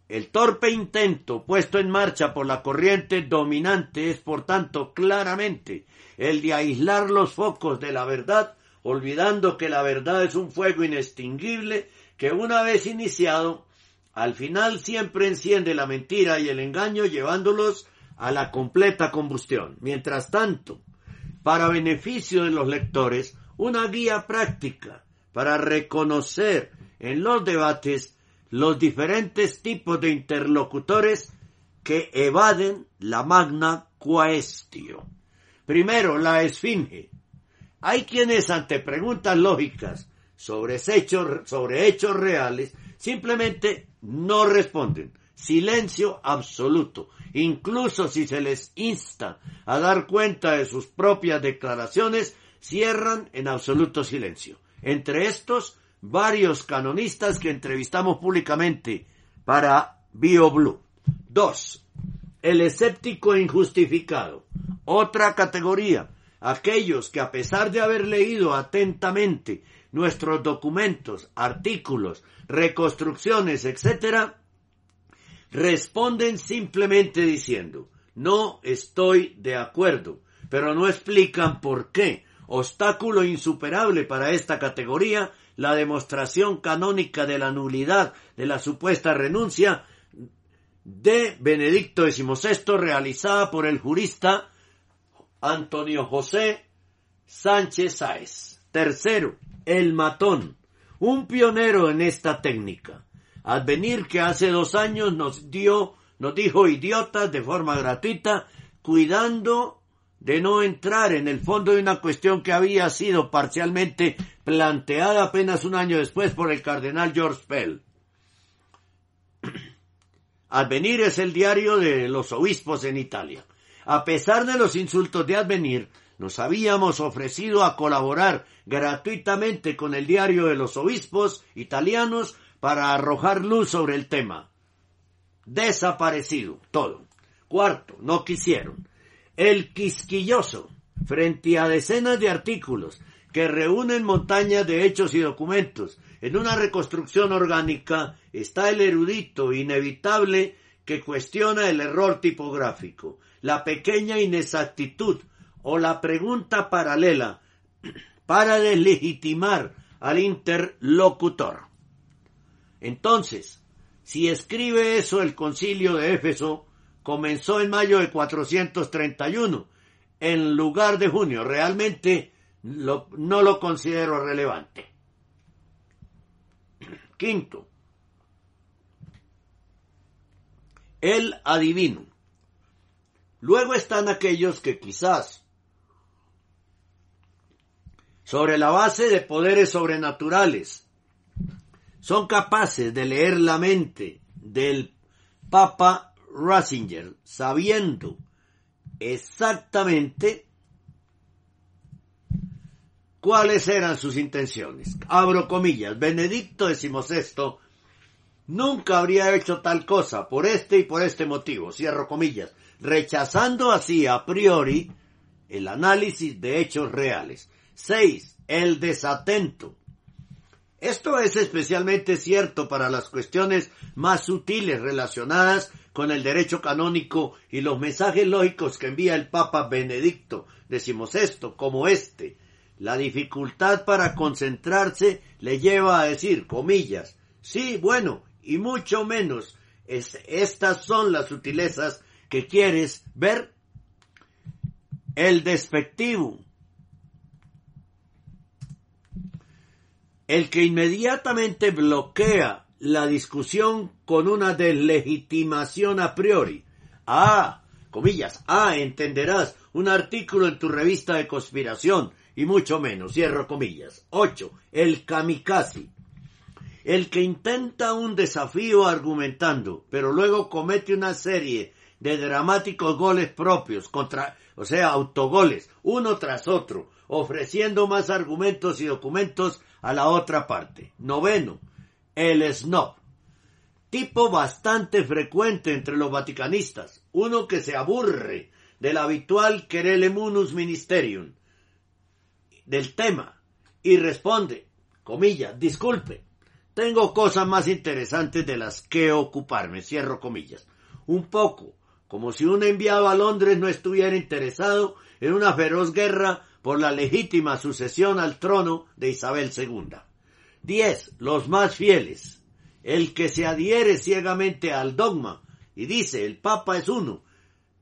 El torpe intento puesto en marcha por la corriente dominante es, por tanto, claramente el de aislar los focos de la verdad, olvidando que la verdad es un fuego inextinguible que una vez iniciado, al final siempre enciende la mentira y el engaño llevándolos a la completa combustión. Mientras tanto, para beneficio de los lectores, una guía práctica para reconocer en los debates los diferentes tipos de interlocutores que evaden la magna quaestio. Primero, la esfinge. Hay quienes ante preguntas lógicas sobre hechos, sobre hechos reales simplemente no responden. Silencio absoluto. Incluso si se les insta a dar cuenta de sus propias declaraciones, cierran en absoluto silencio. Entre estos, varios canonistas que entrevistamos públicamente para BioBlue. Dos, el escéptico injustificado. Otra categoría, aquellos que a pesar de haber leído atentamente nuestros documentos, artículos, reconstrucciones, etc., responden simplemente diciendo, no estoy de acuerdo, pero no explican por qué. Obstáculo insuperable para esta categoría, la demostración canónica de la nulidad de la supuesta renuncia de Benedicto XVI realizada por el jurista Antonio José Sánchez Sáez. Tercero, el matón, un pionero en esta técnica. Advenir que hace dos años nos dio, nos dijo idiotas de forma gratuita, cuidando de no entrar en el fondo de una cuestión que había sido parcialmente planteada apenas un año después por el cardenal George Pell. Advenir es el diario de los obispos en Italia. A pesar de los insultos de Advenir, nos habíamos ofrecido a colaborar gratuitamente con el diario de los obispos italianos para arrojar luz sobre el tema. Desaparecido todo. Cuarto, no quisieron. El quisquilloso, frente a decenas de artículos que reúnen montañas de hechos y documentos en una reconstrucción orgánica, está el erudito inevitable que cuestiona el error tipográfico, la pequeña inexactitud o la pregunta paralela para deslegitimar al interlocutor. Entonces, si escribe eso el concilio de Éfeso, comenzó en mayo de 431, en lugar de junio. Realmente no lo considero relevante. Quinto, el adivino. Luego están aquellos que quizás, sobre la base de poderes sobrenaturales, son capaces de leer la mente del Papa Ratzinger, sabiendo exactamente cuáles eran sus intenciones. Abro comillas, Benedicto XVI nunca habría hecho tal cosa por este y por este motivo, cierro comillas, rechazando así a priori el análisis de hechos reales. 6. El desatento. Esto es especialmente cierto para las cuestiones más sutiles relacionadas con el derecho canónico y los mensajes lógicos que envía el Papa Benedicto XVI, como este. La dificultad para concentrarse le lleva a decir, comillas, sí, bueno, y mucho menos. Es, estas son las sutilezas que quieres ver. El despectivo, el que inmediatamente bloquea la discusión con una deslegitimación a priori. Ah, comillas, ah, entenderás, un artículo en tu revista de conspiración, y mucho menos, cierro comillas. 8. El kamikaze. El que intenta un desafío argumentando, pero luego comete una serie de dramáticos goles propios, contra, o sea, autogoles, uno tras otro, ofreciendo más argumentos y documentos a la otra parte. Noveno, el snob. Tipo bastante frecuente entre los vaticanistas, uno que se aburre del habitual querele munus ministerium, del tema, y responde, comillas, disculpe, tengo cosas más interesantes de las que ocuparme, cierro comillas. Un poco, como si un enviado a Londres no estuviera interesado en una feroz guerra por la legítima sucesión al trono de Isabel II. 10. Los más fieles. El que se adhiere ciegamente al dogma y dice el Papa es uno,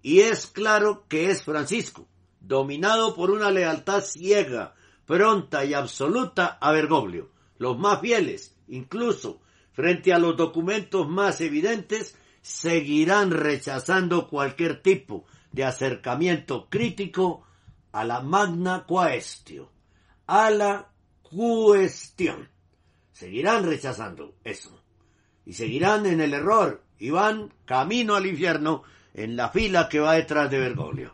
y es claro que es Francisco, dominado por una lealtad ciega pronta y absoluta a Bergoglio. Los más fieles, incluso frente a los documentos más evidentes, seguirán rechazando cualquier tipo de acercamiento crítico a la magna quaestio, a la cuestión. Seguirán rechazando eso. Y seguirán en el error y van camino al infierno en la fila que va detrás de Bergoglio.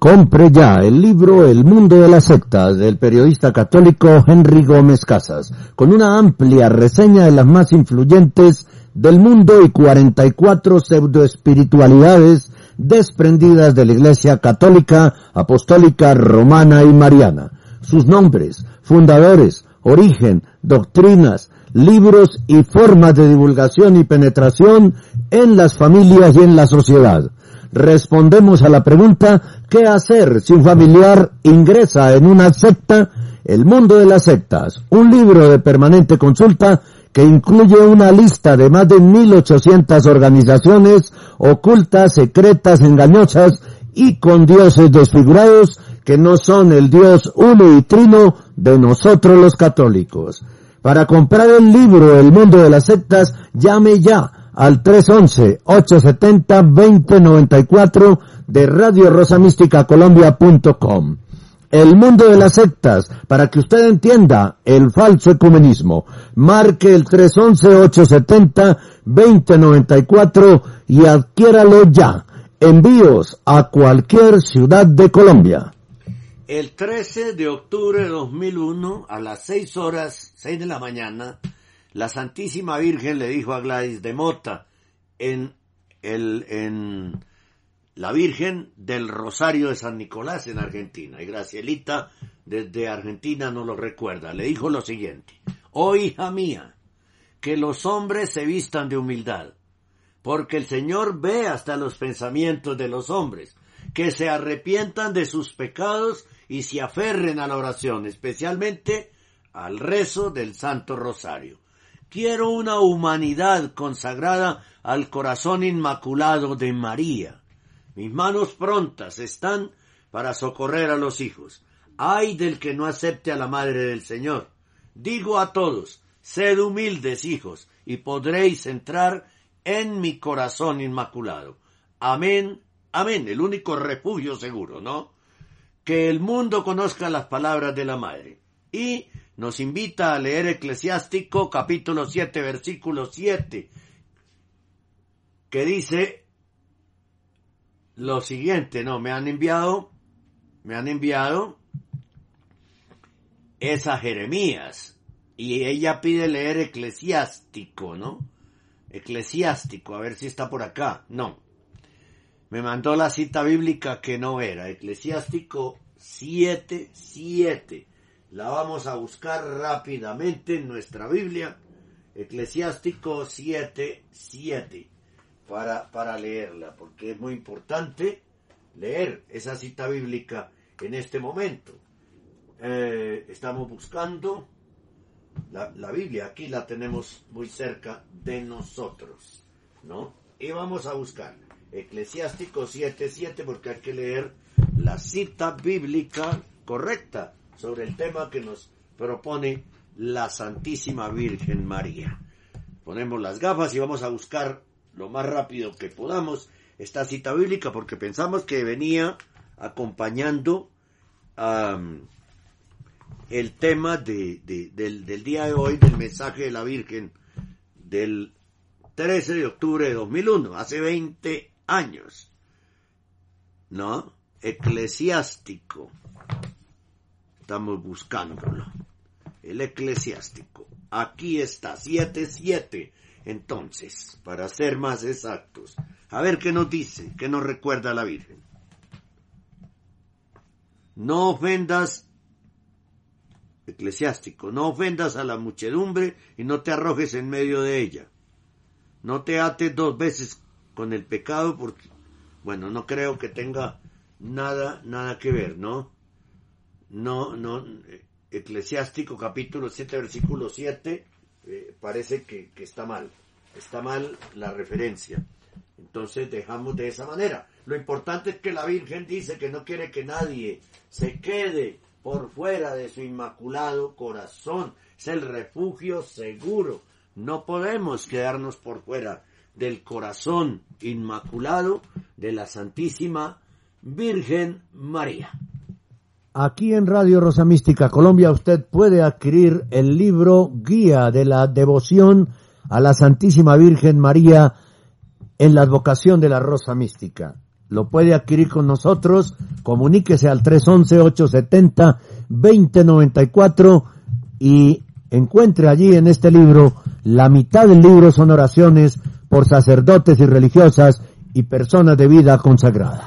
Compre ya el libro El mundo de las sectas del periodista católico Henry Gómez Casas, con una amplia reseña de las más influyentes del mundo y 44 pseudoespiritualidades desprendidas de la Iglesia Católica, Apostólica, Romana y Mariana. Sus nombres, fundadores, origen, doctrinas, libros y formas de divulgación y penetración en las familias y en la sociedad. Respondemos a la pregunta ¿qué hacer si un familiar ingresa en una secta? El mundo de las sectas, un libro de permanente consulta que incluye una lista de más de 1800 organizaciones ocultas, secretas, engañosas y con dioses desfigurados que no son el Dios uno y trino de nosotros los católicos. Para comprar el libro El mundo de las sectas, llame ya al 311-870-2094 de Radio Rosa Mística Colombia.com. El mundo de las sectas, para que usted entienda el falso ecumenismo. Marque el 311-870-2094 y adquiéralo ya. Envíos a cualquier ciudad de Colombia. El 13 de octubre de 2001, a las 6 horas, 6 de la mañana, la Santísima Virgen le dijo a Gladys de Mota en el, en la Virgen del Rosario de San Nicolás en Argentina. Y Gracielita desde Argentina no lo recuerda. Le dijo lo siguiente. Oh hija mía, que los hombres se vistan de humildad, porque el Señor ve hasta los pensamientos de los hombres, que se arrepientan de sus pecados y se aferren a la oración, especialmente al rezo del Santo Rosario. Quiero una humanidad consagrada al corazón inmaculado de María. Mis manos prontas están para socorrer a los hijos. Ay del que no acepte a la Madre del Señor. Digo a todos, sed humildes hijos, y podréis entrar en mi corazón inmaculado. Amén, amén, el único refugio seguro, ¿no? Que el mundo conozca las palabras de la Madre. Y nos invita a leer Eclesiástico capítulo 7 versículo 7 que dice lo siguiente, no, me han enviado, me han enviado esa Jeremías y ella pide leer Eclesiástico, ¿no? Eclesiástico, a ver si está por acá, no. Me mandó la cita bíblica que no era, Eclesiástico 7, 7 la vamos a buscar rápidamente en nuestra Biblia, Eclesiástico 7, 7, para, para leerla, porque es muy importante leer esa cita bíblica en este momento. Eh, estamos buscando la, la, Biblia, aquí la tenemos muy cerca de nosotros, ¿no? Y vamos a buscar Eclesiástico 7, 7, porque hay que leer la cita bíblica correcta sobre el tema que nos propone la Santísima Virgen María. Ponemos las gafas y vamos a buscar lo más rápido que podamos esta cita bíblica porque pensamos que venía acompañando el tema de, del, del día de hoy del mensaje de la Virgen del 13 de octubre de 2001, hace 20 años. ¿No? Eclesiástico. Estamos buscándolo. El eclesiástico. Aquí está, 7-7. Entonces, para ser más exactos, a ver qué nos dice, qué nos recuerda la Virgen. No ofendas, eclesiástico, no ofendas a la muchedumbre y no te arrojes en medio de ella. No te ates dos veces con el pecado porque, bueno, no creo que tenga nada, nada que ver, ¿no? no, no, Eclesiástico capítulo 7, versículo 7, eh, parece que, que, está mal, está mal la referencia. Entonces dejamos de esa manera. Lo importante es que la Virgen dice que no quiere que nadie se quede por fuera de su inmaculado corazón. Es el refugio seguro. No podemos quedarnos por fuera del corazón inmaculado de la Santísima Virgen María. Aquí en Radio Rosa Mística Colombia usted puede adquirir el libro Guía de la Devoción a la Santísima Virgen María en la advocación de la Rosa Mística. Lo puede adquirir con nosotros, comuníquese al 311-870-2094 y encuentre allí en este libro, la mitad del libro son oraciones por sacerdotes y religiosas y personas de vida consagrada.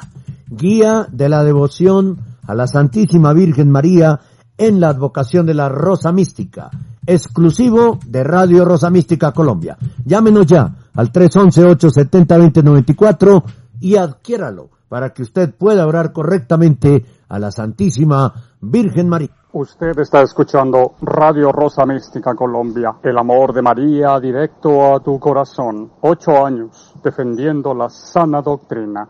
Guía de la devoción a la Santísima Virgen María en la advocación de la Rosa Mística, exclusivo de Radio Rosa Mística Colombia. Llámenos ya al 311-870-2094 y adquiéralo para que usted pueda orar correctamente a la Santísima Virgen María. Usted está escuchando Radio Rosa Mística Colombia, el amor de María directo a tu corazón. Ocho años defendiendo la sana doctrina.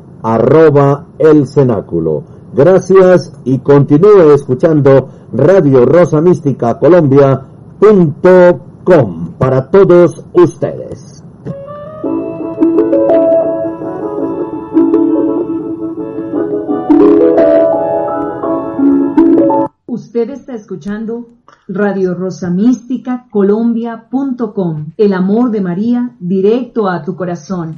arroba el cenáculo. Gracias y continúe escuchando Radio Rosa Mística Colombia.com para todos ustedes. Usted está escuchando Radio Rosa Mística Colombia.com. El amor de María directo a tu corazón.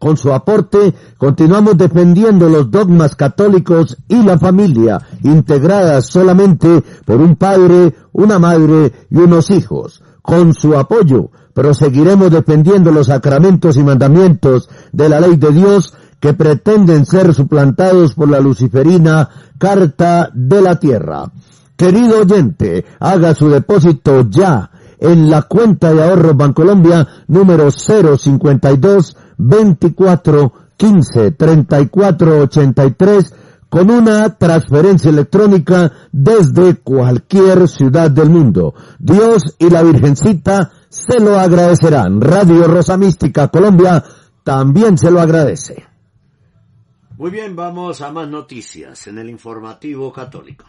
Con su aporte continuamos defendiendo los dogmas católicos y la familia, integradas solamente por un padre, una madre y unos hijos. Con su apoyo proseguiremos defendiendo los sacramentos y mandamientos de la ley de Dios que pretenden ser suplantados por la luciferina Carta de la Tierra. Querido oyente, haga su depósito ya en la cuenta de ahorro Bancolombia número 052 24 15 34 83 con una transferencia electrónica desde cualquier ciudad del mundo. Dios y la Virgencita se lo agradecerán. Radio Rosa Mística Colombia también se lo agradece. Muy bien, vamos a más noticias en el informativo católico.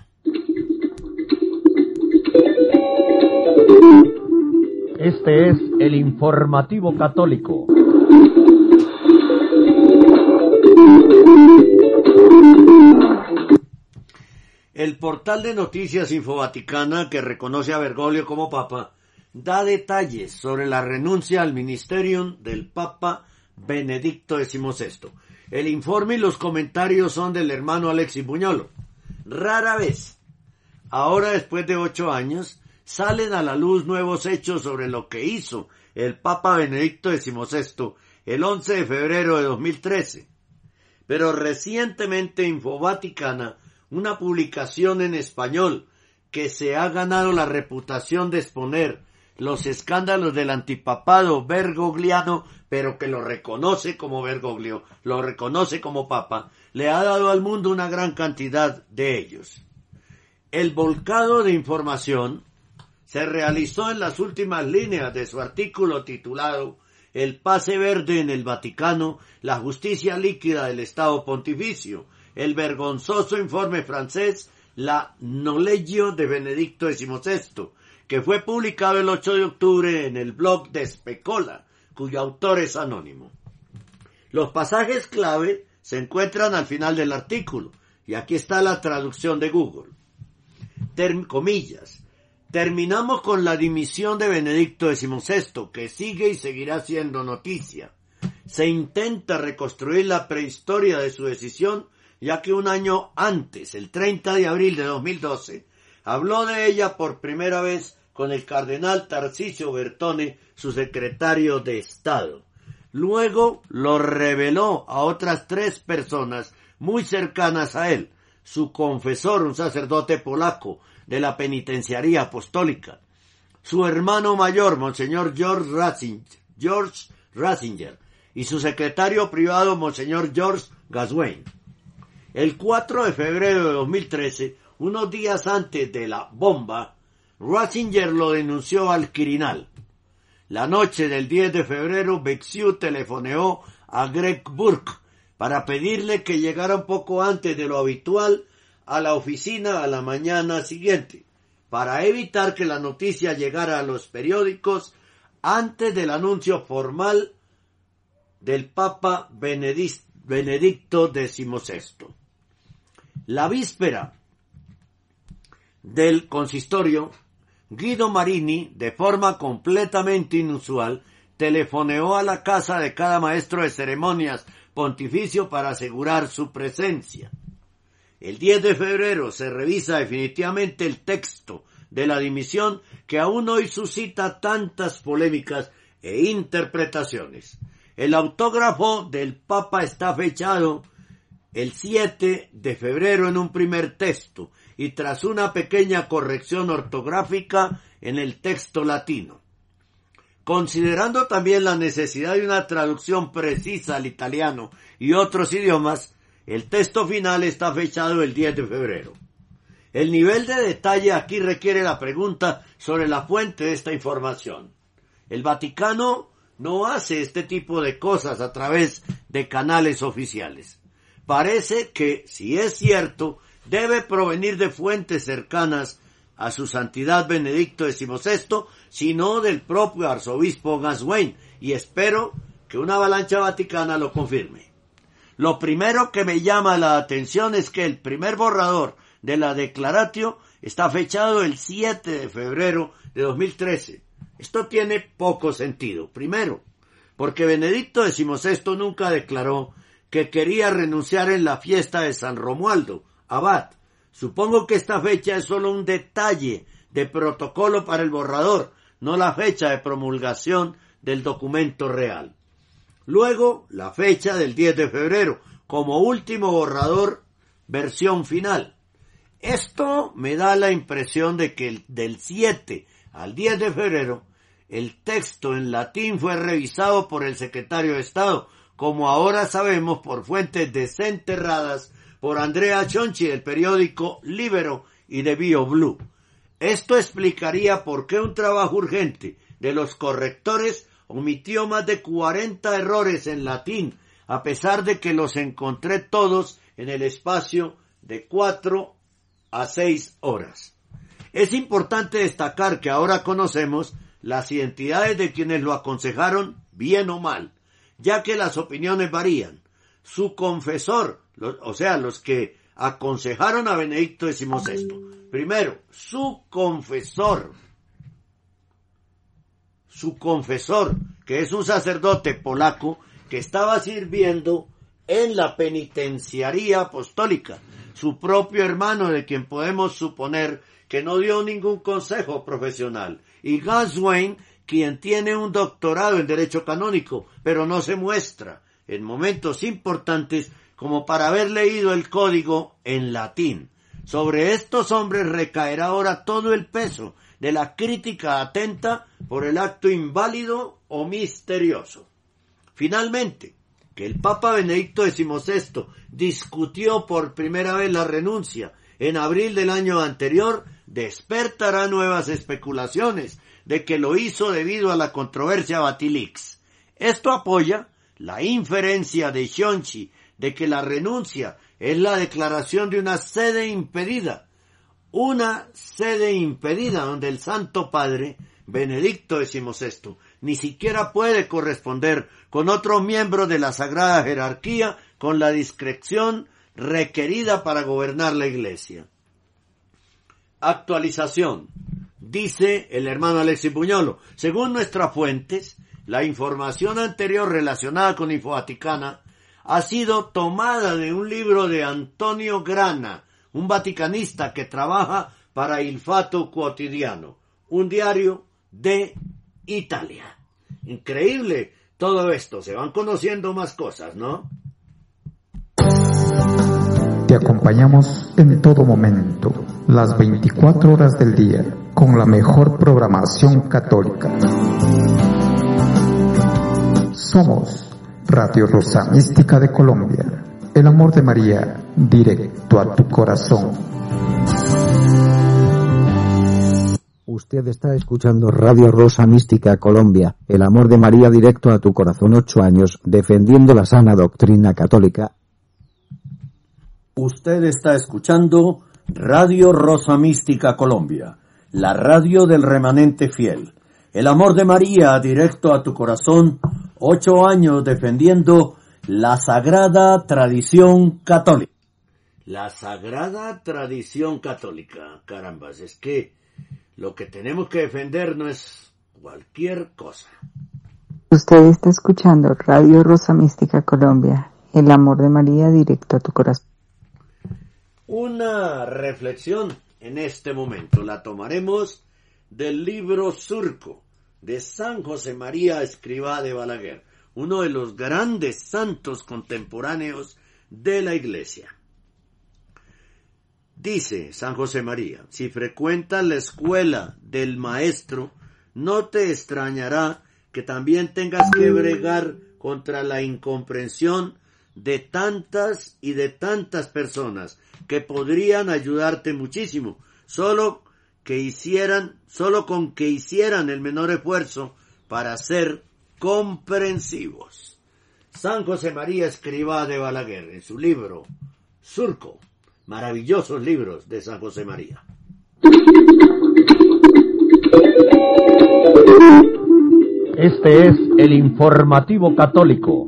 Este es el informativo católico. El portal de noticias Infovaticana, que reconoce a Bergoglio como papa, da detalles sobre la renuncia al ministerio del Papa Benedicto XVI. El informe y los comentarios son del hermano Alexis Buñolo. Rara vez, ahora después de ocho años, salen a la luz nuevos hechos sobre lo que hizo el Papa Benedicto XVI el 11 de febrero de 2013. Pero recientemente Infovaticana, una publicación en español que se ha ganado la reputación de exponer los escándalos del antipapado bergogliano, pero que lo reconoce como Bergoglio, lo reconoce como papa, le ha dado al mundo una gran cantidad de ellos. El volcado de información se realizó en las últimas líneas de su artículo titulado El pase verde en el Vaticano, la justicia líquida del Estado pontificio, el vergonzoso informe francés La Nolegio de Benedicto XVI, que fue publicado el 8 de octubre en el blog de Specola, cuyo autor es anónimo. Los pasajes clave se encuentran al final del artículo, Y aquí está la traducción de Google. comillas. Terminamos con la dimisión de Benedicto XVI, que sigue y seguirá siendo noticia. Se intenta reconstruir la prehistoria de su decisión, ya que un año antes, el 30 de abril de 2012, habló de ella por primera vez con el cardenal Tarcisio Bertone, su secretario de Estado. Luego lo reveló a otras tres personas muy cercanas a él, su confesor, un sacerdote polaco de la penitenciaría apostólica, su hermano mayor, Monseñor George Ratzinger, George Ratzinger y su secretario privado, Monseñor George Gaswain. El 4 de febrero de 2013, unos días antes de la bomba, Ratzinger lo denunció al Quirinal. La noche del 10 de febrero, Bexiu telefoneó a Greg Burke para pedirle que llegara un poco antes de lo habitual a la oficina a la mañana siguiente, para evitar que la noticia llegara a los periódicos antes del anuncio formal del Papa Benedicto XVI. La víspera del consistorio, Guido Marini, de forma completamente inusual, telefoneó a la casa de cada maestro de ceremonias pontificio para asegurar su presencia. El 10 de febrero se revisa definitivamente el texto de la dimisión que aún hoy suscita tantas polémicas e interpretaciones. El autógrafo del Papa está fechado el 7 de febrero en un primer texto y tras una pequeña corrección ortográfica en el texto latino. Considerando también la necesidad de una traducción precisa al italiano y otros idiomas, el texto final está fechado el 10 de febrero. El nivel de detalle aquí requiere la pregunta sobre la fuente de esta información. El Vaticano no hace este tipo de cosas a través de canales oficiales. Parece que, si es cierto, debe provenir de fuentes cercanas a su santidad Benedicto XVI, sino del propio arzobispo Gaswain, y espero que una avalancha vaticana lo confirme. Lo primero que me llama la atención es que el primer borrador de la declaratio está fechado el 7 de febrero de 2013. Esto tiene poco sentido. Primero, porque Benedicto XVI nunca declaró que quería renunciar en la fiesta de San Romualdo, abad, Supongo que esta fecha es solo un detalle de protocolo para el borrador, no la fecha de promulgación del documento real. Luego, la fecha del 10 de febrero, como último borrador, versión final. Esto me da la impresión de que del 7 al 10 de febrero, el texto en latín fue revisado por el secretario de Estado, como ahora sabemos por fuentes desenterradas por Andrea Chonchi del periódico Libero y de Bio Blue. Esto explicaría por qué un trabajo urgente de los correctores omitió más de 40 errores en latín, a pesar de que los encontré todos en el espacio de 4 a 6 horas. Es importante destacar que ahora conocemos las identidades de quienes lo aconsejaron bien o mal, ya que las opiniones varían. Su confesor o sea, los que aconsejaron a Benedicto XVI. Primero, su confesor, su confesor, que es un sacerdote polaco que estaba sirviendo en la penitenciaría apostólica, su propio hermano de quien podemos suponer que no dio ningún consejo profesional, y Gaswain, quien tiene un doctorado en derecho canónico, pero no se muestra en momentos importantes como para haber leído el código en latín. Sobre estos hombres recaerá ahora todo el peso de la crítica atenta por el acto inválido o misterioso. Finalmente, que el Papa Benedicto XVI discutió por primera vez la renuncia en abril del año anterior despertará nuevas especulaciones de que lo hizo debido a la controversia Batilix. Esto apoya la inferencia de Shonchi de que la renuncia es la declaración de una sede impedida, una sede impedida donde el Santo Padre, Benedicto XVI, ni siquiera puede corresponder con otro miembro de la sagrada jerarquía con la discreción requerida para gobernar la iglesia. Actualización. Dice el hermano Alexis Puñolo. Según nuestras fuentes, la información anterior relacionada con Infovaticana ha sido tomada de un libro de Antonio Grana, un vaticanista que trabaja para Il Fato Quotidiano, un diario de Italia. Increíble todo esto, se van conociendo más cosas, ¿no? Te acompañamos en todo momento, las 24 horas del día, con la mejor programación católica. Somos Radio Rosa Mística de Colombia, el amor de María, directo a tu corazón. Usted está escuchando Radio Rosa Mística Colombia, el amor de María directo a tu corazón, ocho años, defendiendo la sana doctrina católica. Usted está escuchando Radio Rosa Mística Colombia, la radio del remanente fiel. El amor de María directo a tu corazón, ocho años defendiendo la sagrada tradición católica. La sagrada tradición católica, carambas, es que lo que tenemos que defender no es cualquier cosa. Usted está escuchando Radio Rosa Mística Colombia, el amor de María directo a tu corazón. Una reflexión en este momento la tomaremos del libro Surco de San José María Escribá de Balaguer, uno de los grandes santos contemporáneos de la Iglesia. Dice San José María, si frecuentas la escuela del maestro, no te extrañará que también tengas que bregar contra la incomprensión de tantas y de tantas personas que podrían ayudarte muchísimo, solo que hicieran, solo con que hicieran el menor esfuerzo para ser comprensivos. San José María Escribá de Balaguer, en su libro Surco, maravillosos libros de San José María. Este es el informativo católico.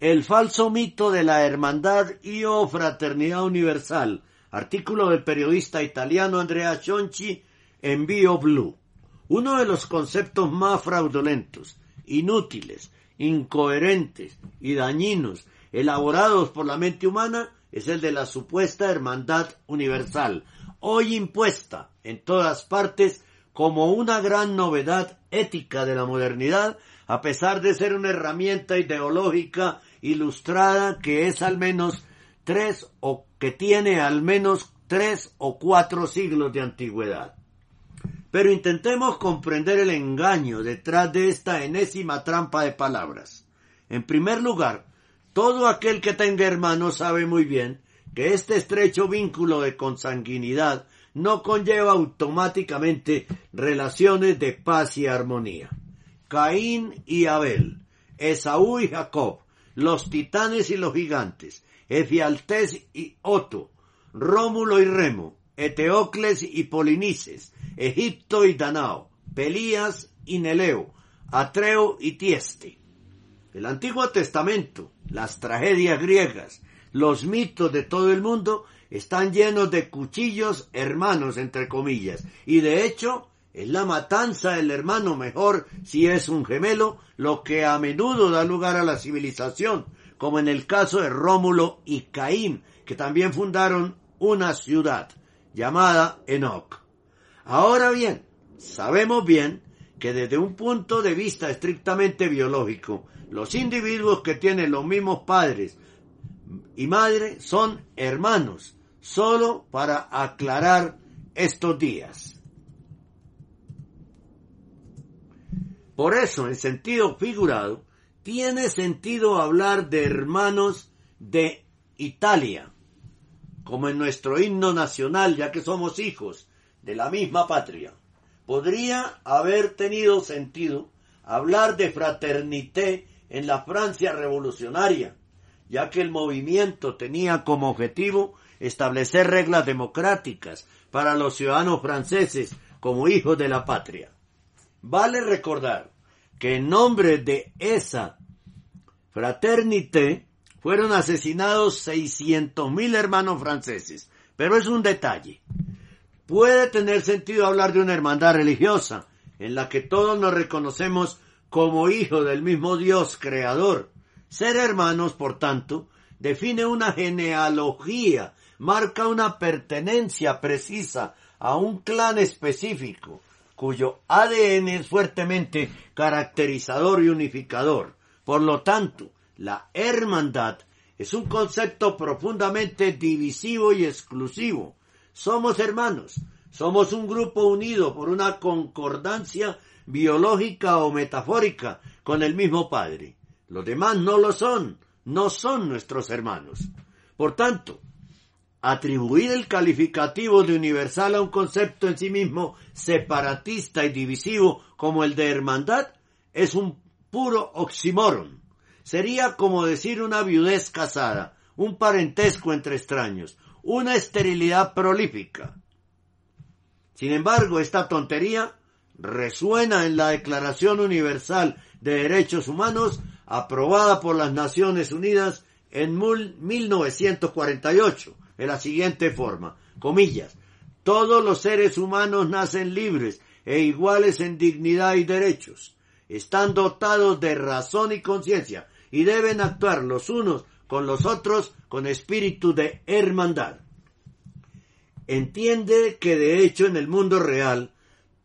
El falso mito de la hermandad y o fraternidad universal. Artículo del periodista italiano Andrea Chonchi en Bio Blue. Uno de los conceptos más fraudulentos, inútiles, incoherentes y dañinos elaborados por la mente humana es el de la supuesta hermandad universal, hoy impuesta en todas partes como una gran novedad ética de la modernidad, a pesar de ser una herramienta ideológica ilustrada que es al menos tres o que tiene al menos tres o cuatro siglos de antigüedad. Pero intentemos comprender el engaño detrás de esta enésima trampa de palabras. En primer lugar, todo aquel que tenga hermanos sabe muy bien que este estrecho vínculo de consanguinidad no conlleva automáticamente relaciones de paz y armonía. Caín y Abel, Esaú y Jacob, los titanes y los gigantes, Efialtés y Otto, Rómulo y Remo, Eteocles y Polinices, Egipto y Danao, Pelías y Neleo, Atreo y Tieste. El Antiguo Testamento, las tragedias griegas, los mitos de todo el mundo están llenos de cuchillos hermanos, entre comillas, y de hecho es la matanza del hermano mejor si es un gemelo lo que a menudo da lugar a la civilización, como en el caso de Rómulo y Caín, que también fundaron una ciudad llamada Enoch. Ahora bien, sabemos bien que desde un punto de vista estrictamente biológico, los individuos que tienen los mismos padres y madre son hermanos, solo para aclarar estos días. Por eso, en sentido figurado, tiene sentido hablar de hermanos de Italia, como en nuestro himno nacional, ya que somos hijos de la misma patria. Podría haber tenido sentido hablar de fraternité en la Francia revolucionaria, ya que el movimiento tenía como objetivo establecer reglas democráticas para los ciudadanos franceses como hijos de la patria. Vale recordar que en nombre de esa fraternité fueron asesinados 600.000 hermanos franceses. Pero es un detalle. Puede tener sentido hablar de una hermandad religiosa en la que todos nos reconocemos como hijos del mismo Dios creador. Ser hermanos, por tanto, define una genealogía, marca una pertenencia precisa a un clan específico, cuyo ADN es fuertemente caracterizador y unificador. Por lo tanto, la hermandad es un concepto profundamente divisivo y exclusivo. Somos hermanos, somos un grupo unido por una concordancia biológica o metafórica con el mismo Padre. Los demás no lo son, no son nuestros hermanos. Por tanto, atribuir el calificativo de universal a un concepto en sí mismo separatista y divisivo como el de hermandad es un puro oxímoron. Sería como decir una viudez casada, un parentesco entre extraños, una esterilidad prolífica. Sin embargo, esta tontería resuena en la Declaración Universal de Derechos Humanos aprobada por las Naciones Unidas en 1948, de la siguiente forma, comillas, todos los seres humanos nacen libres e iguales en dignidad y derechos, están dotados de razón y conciencia y deben actuar los unos con los otros con espíritu de hermandad. Entiende que de hecho en el mundo real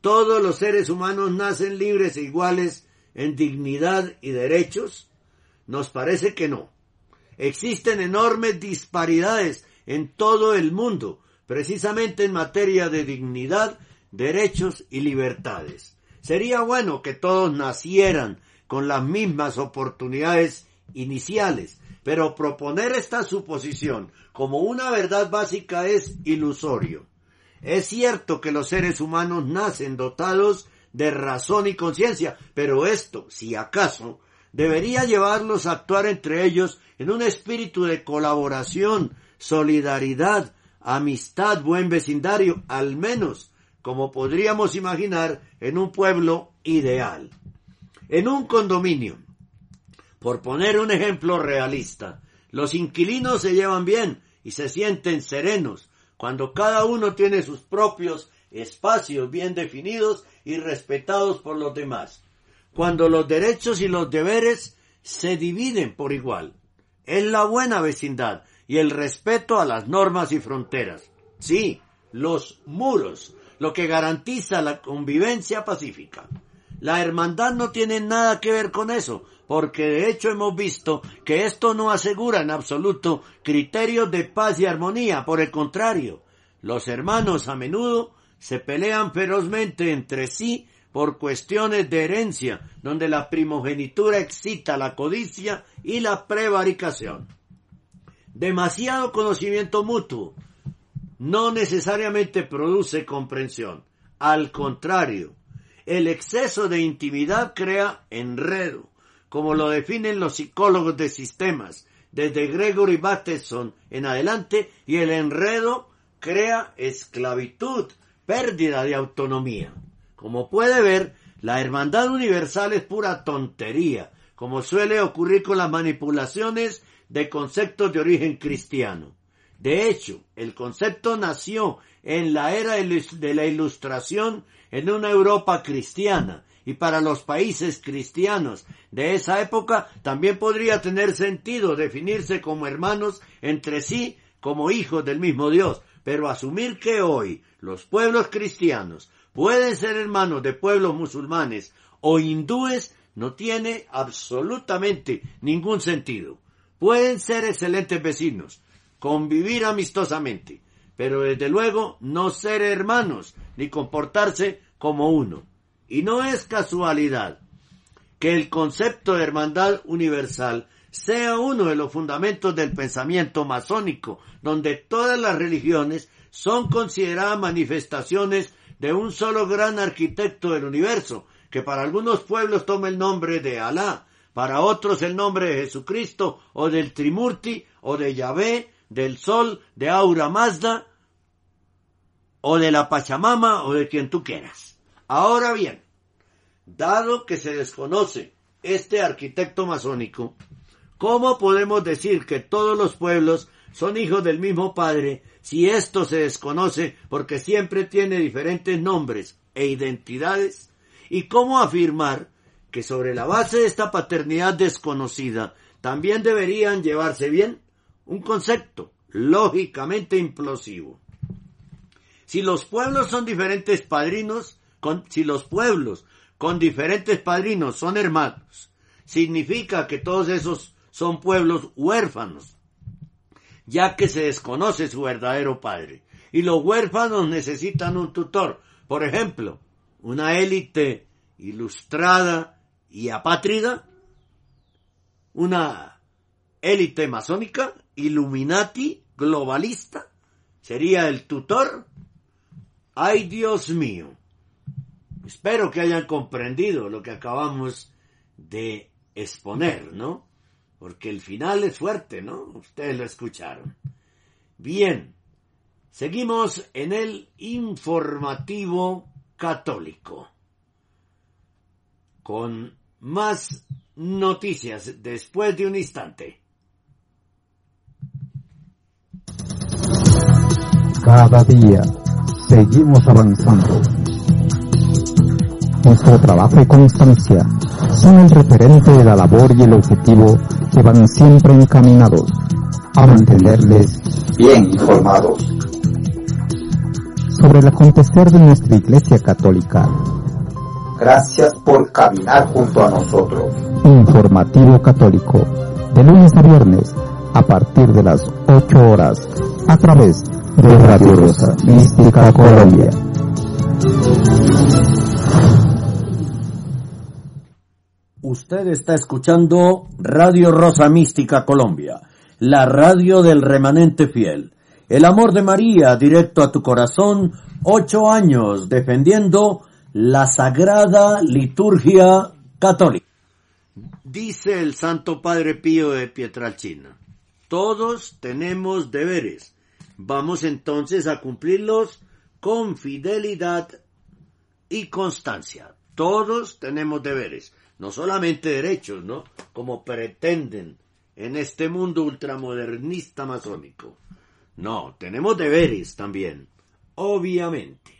todos los seres humanos nacen libres e iguales en dignidad y derechos? Nos parece que no. Existen enormes disparidades en todo el mundo, precisamente en materia de dignidad, derechos y libertades. Sería bueno que todos nacieran con las mismas oportunidades iniciales, pero proponer esta suposición como una verdad básica es ilusorio. Es cierto que los seres humanos nacen dotados de razón y conciencia, pero esto, si acaso, debería llevarlos a actuar entre ellos en un espíritu de colaboración, solidaridad, amistad, buen vecindario, al menos como podríamos imaginar en un pueblo ideal. En un condominio, por poner un ejemplo realista, los inquilinos se llevan bien y se sienten serenos cuando cada uno tiene sus propios espacios bien definidos y respetados por los demás. Cuando los derechos y los deberes se dividen por igual. Es la buena vecindad y el respeto a las normas y fronteras. Sí, los muros, lo que garantiza la convivencia pacífica. La hermandad no tiene nada que ver con eso, porque de hecho hemos visto que esto no asegura en absoluto criterios de paz y armonía, por el contrario, los hermanos a menudo se pelean ferozmente entre sí por cuestiones de herencia, donde la primogenitura excita la codicia y la prevaricación. Demasiado conocimiento mutuo no necesariamente produce comprensión. Al contrario, el exceso de intimidad crea enredo, como lo definen los psicólogos de sistemas, desde Gregory Bateson en adelante, y el enredo crea esclavitud, pérdida de autonomía. Como puede ver, la hermandad universal es pura tontería, como suele ocurrir con las manipulaciones de conceptos de origen cristiano. De hecho, el concepto nació en la era de la Ilustración en una Europa cristiana, y para los países cristianos de esa época también podría tener sentido definirse como hermanos entre sí como hijos del mismo Dios, pero asumir que hoy los pueblos cristianos pueden ser hermanos de pueblos musulmanes o hindúes no tiene absolutamente ningún sentido. Pueden ser excelentes vecinos, convivir amistosamente, pero desde luego no ser hermanos ni comportarse como uno. Y no es casualidad que el concepto de hermandad universal sea uno de los fundamentos del pensamiento masónico, donde todas las religiones son consideradas manifestaciones de un solo gran arquitecto del universo, que para algunos pueblos toma el nombre de Alá, para otros el nombre de Jesucristo, o del Trimurti, o de Yahvé, del Sol, de Aura Mazda, o de la Pachamama, o de quien tú quieras. Ahora bien, dado que se desconoce este arquitecto masónico, ¿cómo podemos decir que todos los pueblos son hijos del mismo Padre si esto se desconoce porque siempre tiene diferentes nombres e identidades? ¿Y cómo afirmar que sobre la base de esta paternidad desconocida también deberían llevarse bien? Un concepto lógicamente implosivo. Si los pueblos son diferentes padrinos, si los pueblos con diferentes padrinos son hermanos, significa que todos esos son pueblos huérfanos, ya que se desconoce su verdadero padre. Y los huérfanos necesitan un tutor. Por ejemplo, una élite ilustrada y apátrida, una élite masónica, Illuminati, globalista, sería el tutor. Ay Dios mío. Espero que hayan comprendido lo que acabamos de exponer, ¿no? Porque el final es fuerte, ¿no? Ustedes lo escucharon. Bien, seguimos en el informativo católico. Con más noticias después de un instante. Cada día seguimos avanzando. Nuestro trabajo y constancia son el referente de la labor y el objetivo que van siempre encaminados a mantenerles bien informados sobre el acontecer de nuestra Iglesia Católica. Gracias por caminar junto a nosotros. Informativo Católico, de lunes a viernes, a partir de las 8 horas, a través de Radio Rosa Mística Colombia. Usted está escuchando Radio Rosa Mística Colombia, la radio del remanente fiel. El amor de María directo a tu corazón, ocho años defendiendo la sagrada liturgia católica. Dice el Santo Padre Pío de Pietralcina, todos tenemos deberes. Vamos entonces a cumplirlos con fidelidad y constancia. Todos tenemos deberes no solamente derechos, ¿no? Como pretenden en este mundo ultramodernista masónico. No, tenemos deberes también, obviamente.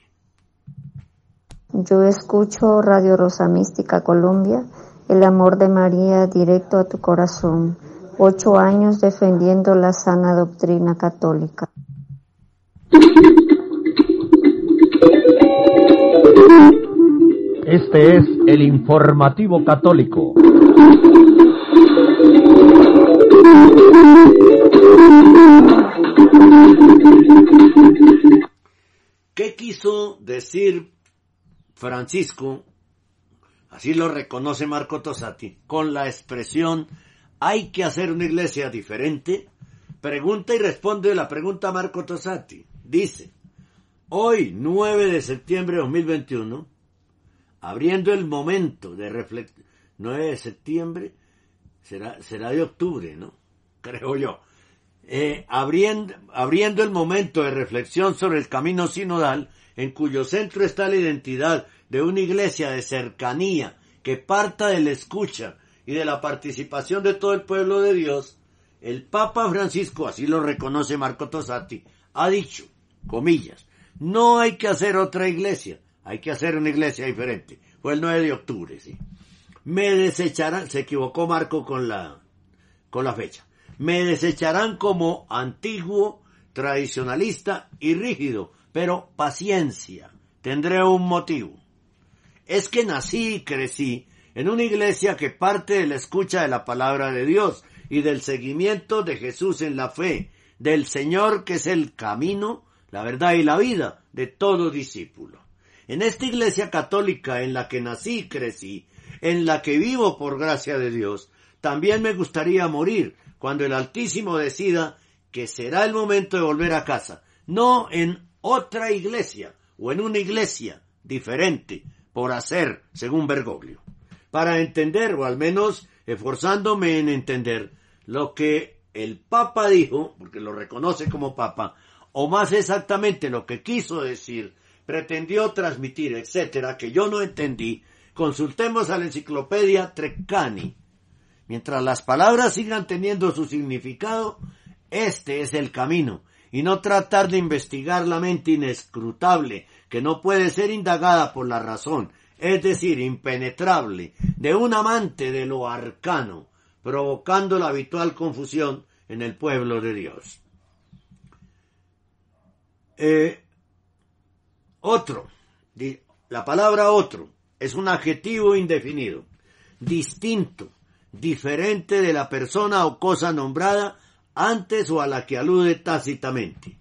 Yo escucho Radio Rosa Mística Colombia, el amor de María directo a tu corazón. Ocho años defendiendo la sana doctrina católica. Este es el informativo católico. ¿Qué quiso decir Francisco? Así lo reconoce Marco Tosati, con la expresión hay que hacer una iglesia diferente. Pregunta y responde la pregunta Marco Tosati. Dice, hoy 9 de septiembre de 2021, abriendo el momento de reflexión, 9 de septiembre, será, será de octubre, ¿no? Creo yo. Eh, abriendo, abriendo el momento de reflexión sobre el camino sinodal, en cuyo centro está la identidad de una iglesia de cercanía que parta de la escucha y de la participación de todo el pueblo de Dios, el Papa Francisco, así lo reconoce Marco Tosati, ha dicho, comillas, no hay que hacer otra iglesia, hay que hacer una iglesia diferente. Fue el 9 de octubre, sí. Me desecharán, se equivocó Marco con la, con la fecha. Me desecharán como antiguo, tradicionalista y rígido, pero paciencia, tendré un motivo. Es que nací y crecí en una iglesia que parte de la escucha de la palabra de Dios y del seguimiento de Jesús en la fe, del Señor que es el camino, la verdad y la vida de todo discípulo. En esta iglesia católica en la que nací y crecí, en la que vivo por gracia de Dios, también me gustaría morir cuando el Altísimo decida que será el momento de volver a casa, no en otra iglesia o en una iglesia diferente por hacer, según Bergoglio. Para entender, o al menos esforzándome en entender, lo que el Papa dijo, porque lo reconoce como Papa, o más exactamente lo que quiso decir pretendió transmitir, etcétera, que yo no entendí, Consultemos a la enciclopedia Treccani. Mientras las palabras sigan teniendo su significado, este es el camino, y no tratar de investigar la mente inescrutable, que no puede ser indagada por la razón, es decir, impenetrable, de un amante de lo arcano, provocando la habitual confusión en el pueblo de Dios. Eh, otro, la palabra otro es un adjetivo indefinido, distinto, diferente de la persona o cosa nombrada antes o a la que alude tácitamente.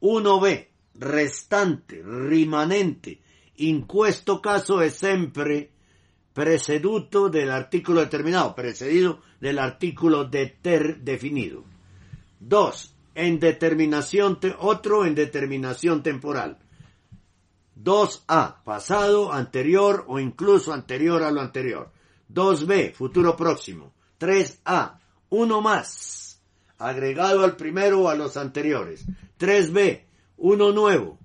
Uno ve, restante, rimanente, in questo caso es siempre preceduto del artículo determinado, precedido del artículo deter definido. Dos, en determinación, otro en determinación temporal. 2A, pasado, anterior o incluso anterior a lo anterior. 2B, futuro próximo. 3A, uno más, agregado al primero o a los anteriores. 3B, uno nuevo.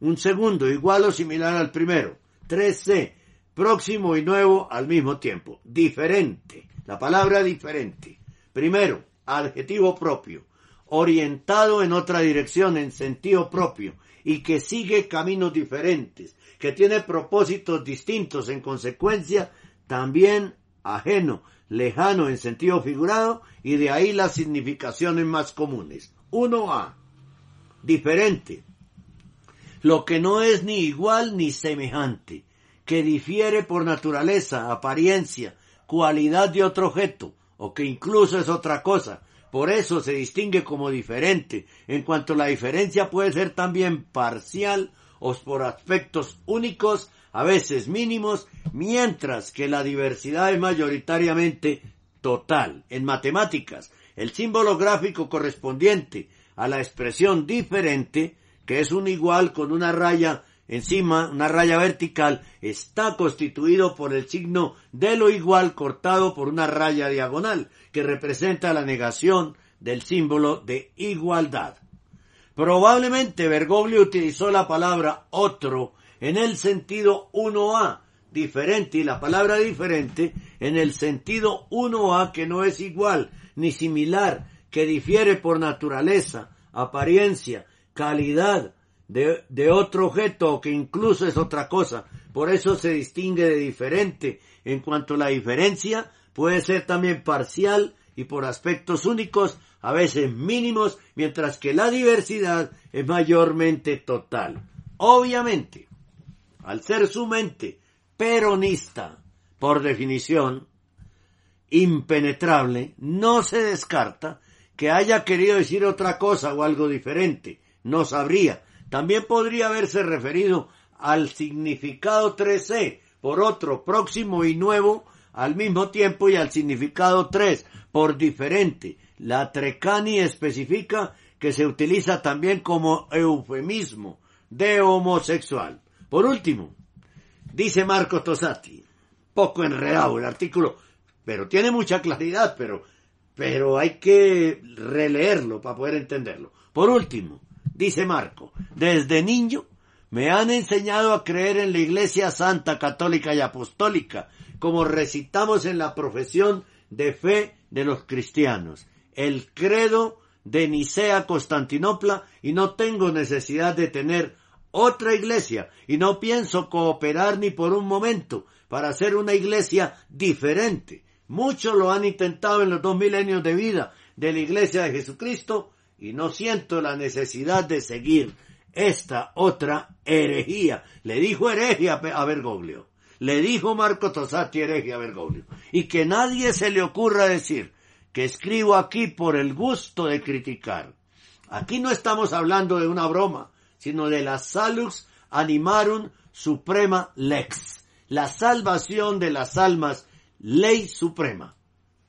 Un segundo, igual o similar al primero. 3C, próximo y nuevo al mismo tiempo. Diferente. La palabra diferente. Primero, adjetivo propio. Orientado en otra dirección en sentido propio y que sigue caminos diferentes, que tiene propósitos distintos en consecuencia, también ajeno, lejano en sentido figurado y de ahí las significaciones más comunes. 1A. Diferente. Lo que no es ni igual ni semejante, que difiere por naturaleza, apariencia, cualidad de otro objeto, o que incluso es otra cosa, por eso se distingue como diferente, en cuanto la diferencia puede ser también parcial o por aspectos únicos, a veces mínimos, mientras que la diversidad es mayoritariamente total. En matemáticas, el símbolo gráfico correspondiente a la expresión diferente, que es un igual con una raya encima, una raya vertical, está constituido por el signo de lo igual cortado por una raya diagonal, que representa la negación del símbolo de igualdad. Probablemente Bergoglio utilizó la palabra otro en el sentido 1A, diferente, y la palabra diferente en el sentido 1A que no es igual ni similar, que difiere por naturaleza, apariencia, calidad, de, otro objeto que incluso es otra cosa. Por eso se distingue de diferente, en cuanto la diferencia puede ser también parcial y por aspectos únicos, a veces mínimos, mientras que la diversidad es mayormente total. Obviamente, al ser su mente peronista, por definición, impenetrable, no se descarta que haya querido decir otra cosa o algo diferente. No sabría, también podría haberse referido al significado 3C por otro próximo y nuevo al mismo tiempo y al significado 3 por diferente. La Trecani especifica que se utiliza también como eufemismo de homosexual. Por último, dice Marco Tosati, poco enredado el artículo, pero tiene mucha claridad, pero, pero hay que releerlo para poder entenderlo. Por último, dice Marco, desde niño me han enseñado a creer en la Iglesia Santa, Católica y Apostólica, como recitamos en la profesión de fe de los cristianos. El credo de Nicea, Constantinopla, y no tengo necesidad de tener otra iglesia, y no pienso cooperar ni por un momento para hacer una iglesia diferente. Muchos lo han intentado en los dos milenios de vida de la iglesia de Jesucristo, y no siento la necesidad de seguir esta otra herejía. Le dijo herejía a Bergoglio. Le dijo Marco Tosati herejía a Bergoglio. Y que nadie se le ocurra decir que escribo aquí por el gusto de criticar. Aquí no estamos hablando de una broma, sino de la salux animarum suprema lex, la salvación de las almas, ley suprema.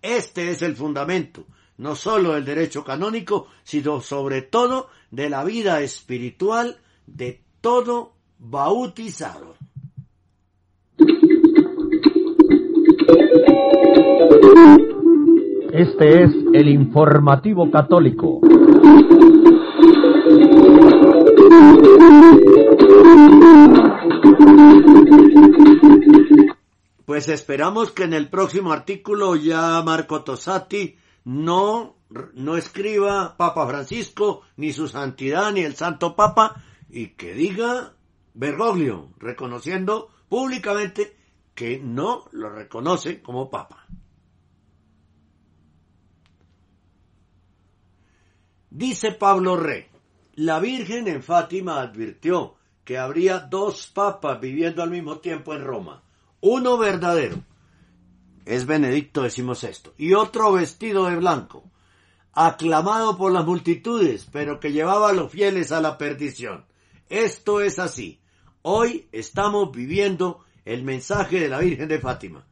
Este es el fundamento no solo del derecho canónico, sino sobre todo de la vida espiritual de todo bautizado. Este es el informativo católico. Pues esperamos que en el próximo artículo ya Marco Tosati no, no escriba Papa Francisco, ni su santidad, ni el Santo Papa, y que diga Bergoglio, reconociendo públicamente que no lo reconoce como Papa. Dice Pablo Rey, la Virgen en Fátima advirtió que habría dos papas viviendo al mismo tiempo en Roma. Uno verdadero, es Benedicto decimos esto, y otro vestido de blanco, aclamado por las multitudes, pero que llevaba a los fieles a la perdición. Esto es así. Hoy estamos viviendo el mensaje de la Virgen de Fátima.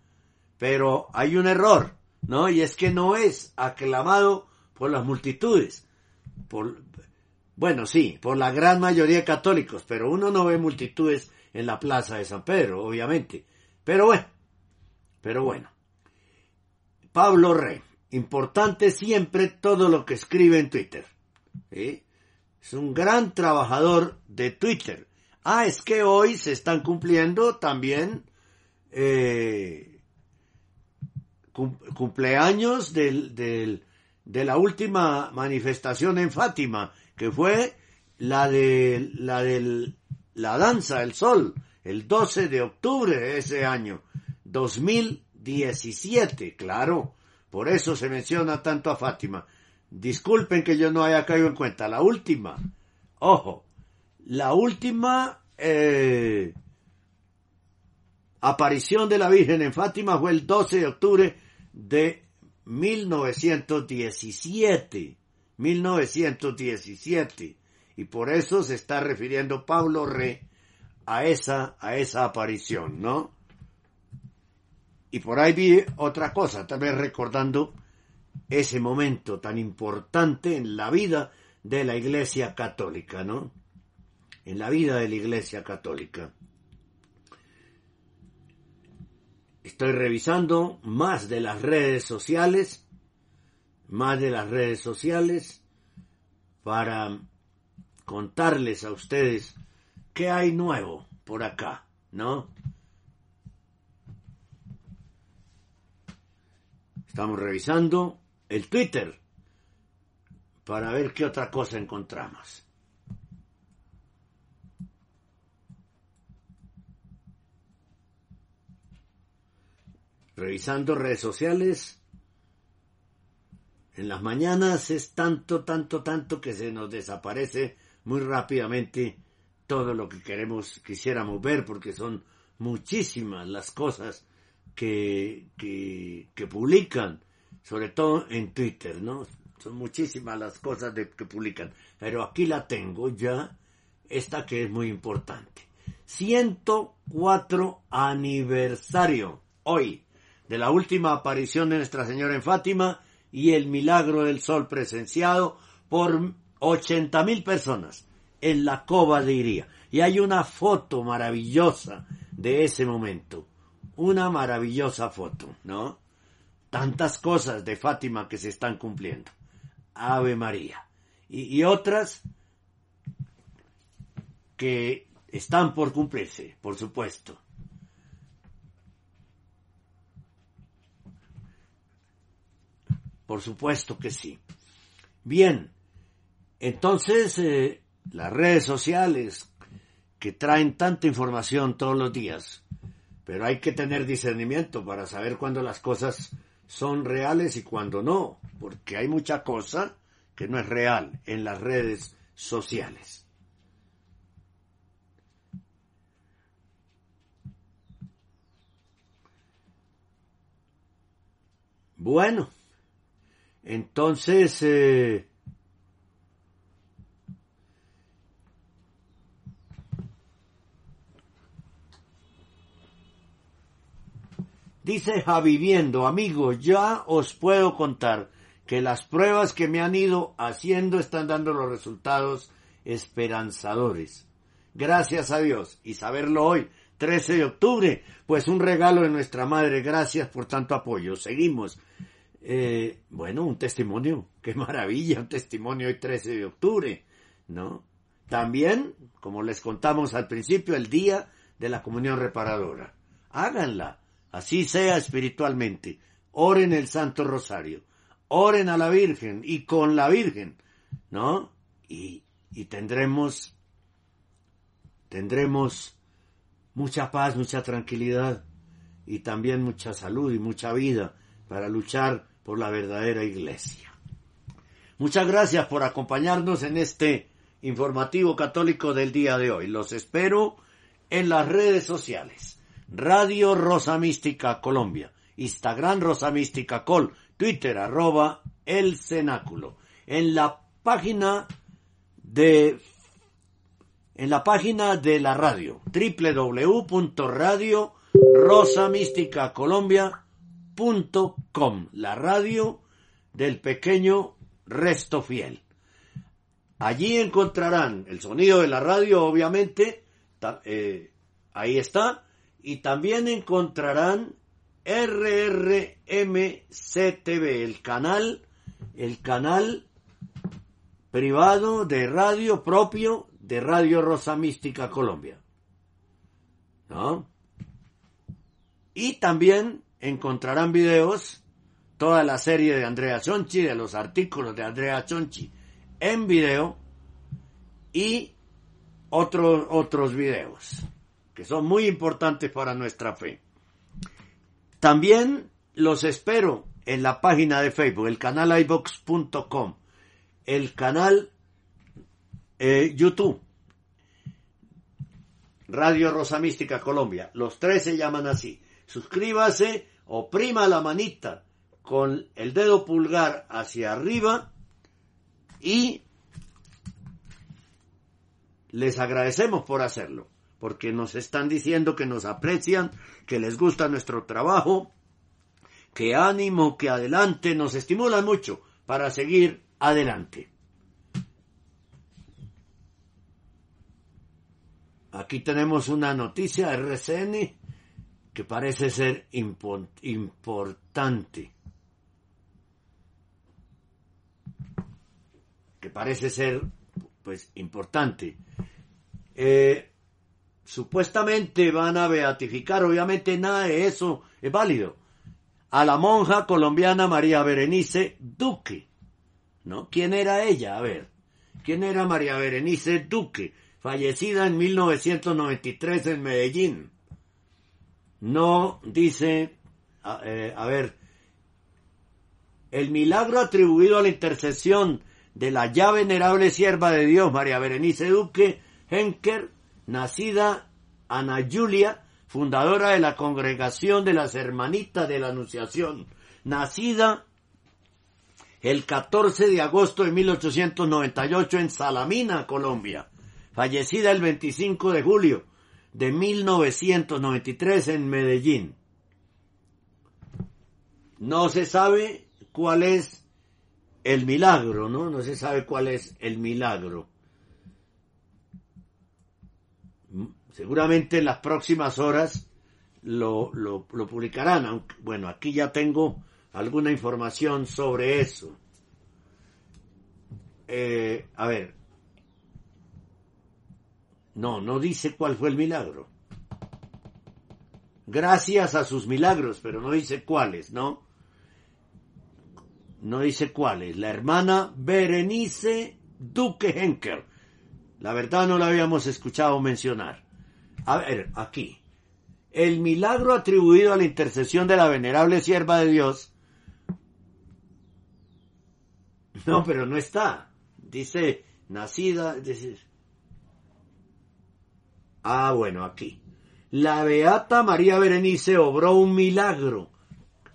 Pero hay un error, ¿no? Y es que no es aclamado por las multitudes. Por, bueno, sí, por la gran mayoría de católicos, pero uno no ve multitudes en la plaza de San Pedro, obviamente. Pero bueno, pero bueno. Pablo Rey, importante siempre todo lo que escribe en Twitter. Es un gran trabajador de Twitter. Ah, es que hoy se están cumpliendo también eh, cumpleaños del, del, de la última manifestación en Fátima, que fue la de la del la danza del sol, el 12 de octubre de ese año, 2017, claro. Por eso se menciona tanto a Fátima. Disculpen que yo no haya caído en cuenta. La última, ojo, la última eh, aparición de la Virgen en Fátima fue el 12 de octubre de 1917. 1917. Y por eso se está refiriendo Pablo Re a esa, a esa aparición, ¿no? Y por ahí vi otra cosa, tal vez recordando ese momento tan importante en la vida de la Iglesia Católica, ¿no? En la vida de la Iglesia Católica. Estoy revisando más de las redes sociales, más de las redes sociales, para contarles a ustedes qué hay nuevo por acá, ¿no? Estamos revisando el Twitter para ver qué otra cosa encontramos. Revisando redes sociales, en las mañanas es tanto, tanto, tanto que se nos desaparece muy rápidamente todo lo que queremos, quisiéramos ver, porque son muchísimas las cosas que, que, que publican, sobre todo en Twitter, ¿no? Son muchísimas las cosas que publican, pero aquí la tengo ya, esta que es muy importante. 104 aniversario, hoy, de la última aparición de Nuestra Señora en Fátima y el milagro del sol presenciado por 80 mil personas en la cova de Iría. Y hay una foto maravillosa de ese momento una maravillosa foto, ¿no? Tantas cosas de Fátima que se están cumpliendo. Ave María. Y, y otras que están por cumplirse, por supuesto. Por supuesto que sí. Bien, entonces eh, las redes sociales que traen tanta información todos los días, pero hay que tener discernimiento para saber cuándo las cosas son reales y cuándo no, porque hay mucha cosa que no es real en las redes sociales. Bueno, entonces eh, Dice Javiviendo, amigos, ya os puedo contar que las pruebas que me han ido haciendo están dando los resultados esperanzadores. Gracias a Dios. Y saberlo hoy, 13 de octubre, pues un regalo de nuestra madre. Gracias por tanto apoyo. Seguimos. Eh, bueno, un testimonio. Qué maravilla, un testimonio hoy 13 de octubre, ¿no? También, como les contamos al principio, el día de la comunión reparadora. Háganla Así sea espiritualmente. Oren el Santo Rosario. Oren a la Virgen y con la Virgen, ¿no? Y, y tendremos, tendremos mucha paz, mucha tranquilidad y también mucha salud y mucha vida para luchar por la verdadera iglesia. Muchas gracias por acompañarnos en este informativo católico del día de hoy. Los espero en las redes sociales. Radio Rosa Mística Colombia, Instagram Rosa Mística Col, Twitter arroba el cenáculo. En la página de en la página de la radio www.radiorosamísticacolombia.com la radio del pequeño resto fiel. Allí encontrarán el sonido de la radio, obviamente, eh, ahí está, y también encontrarán RRMCTV, el canal, el canal privado de radio propio de Radio Rosa Mística Colombia. ¿No? Y también encontrarán videos, toda la serie de Andrea Chonchi, de los artículos de Andrea Chonchi en video y otros, otros videos que son muy importantes para nuestra fe. También los espero en la página de Facebook, el canal ibox.com, el canal eh, YouTube, Radio Rosa Mística Colombia. Los tres se llaman así. Suscríbase, oprima la manita con el dedo pulgar hacia arriba y les agradecemos por hacerlo, porque nos están diciendo que nos aprecian, que les gusta nuestro trabajo, que ánimo, que adelante, nos estimulan mucho para seguir adelante. Aquí tenemos una noticia RCN que parece ser importante. Que parece ser, pues, importante. Eh, supuestamente van a beatificar, obviamente nada de eso es válido, a la monja colombiana María Berenice Duque. ¿No? ¿Quién era ella? A ver, ¿quién era María Berenice Duque? Fallecida en 1993 en Medellín. No dice, a, eh, a ver, el milagro atribuido a la intercesión de la ya venerable sierva de Dios, María Berenice Duque, Henker, nacida Ana Julia, fundadora de la Congregación de las Hermanitas de la Anunciación, nacida el 14 de agosto de 1898 en Salamina, Colombia, fallecida el 25 de julio de 1993 en Medellín. No se sabe cuál es el milagro, ¿no? No se sabe cuál es el milagro. Seguramente en las próximas horas lo, lo, publicarán. Aunque, bueno, aquí ya tengo alguna información sobre eso. Eh, a ver. No, no dice cuál fue el milagro. Gracias a sus milagros, pero no dice cuáles, ¿no? No dice cuáles. La hermana Berenice Duque Henker. La verdad no la habíamos escuchado mencionar. A ver, aquí. El milagro atribuido a la intercesión de la venerable sierva de Dios. No, pero no está. Dice, nacida. Ah, bueno, aquí. La beata María Berenice obró un milagro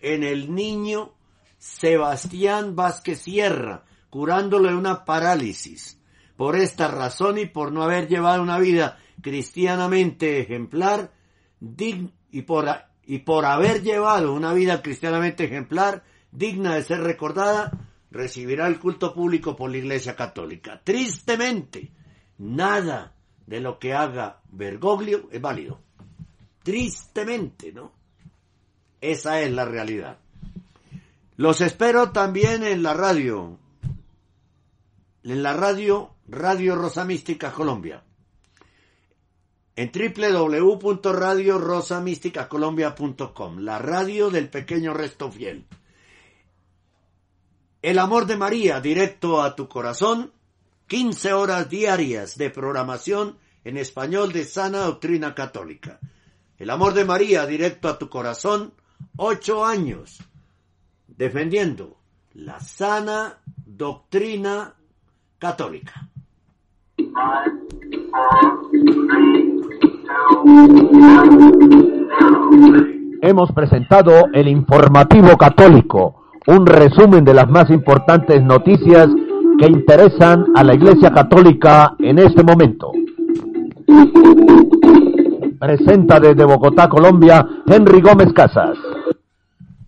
en el niño Sebastián Vázquez Sierra, curándole una parálisis. Por esta razón y por no haber llevado una vida cristianamente ejemplar y, por, y por haber llevado una vida cristianamente ejemplar digna de ser recordada, recibirá el culto público por la Iglesia Católica. Tristemente, nada de lo que haga Bergoglio es válido. Tristemente, ¿no? Esa es la realidad. Los espero también en la radio. En la radio, Radio Rosa Mística Colombia. en www.radiorosamísticacolombia.com, la radio del pequeño resto fiel. El amor de María, directo a tu corazón, 15 horas diarias de programación en español de sana doctrina católica. El amor de María, directo a tu corazón, 8 años, defendiendo la sana doctrina católica. Hemos presentado el informativo católico, un resumen de las más importantes noticias que interesan a la Iglesia Católica en este momento. Presenta desde Bogotá, Colombia, Henry Gómez Casas.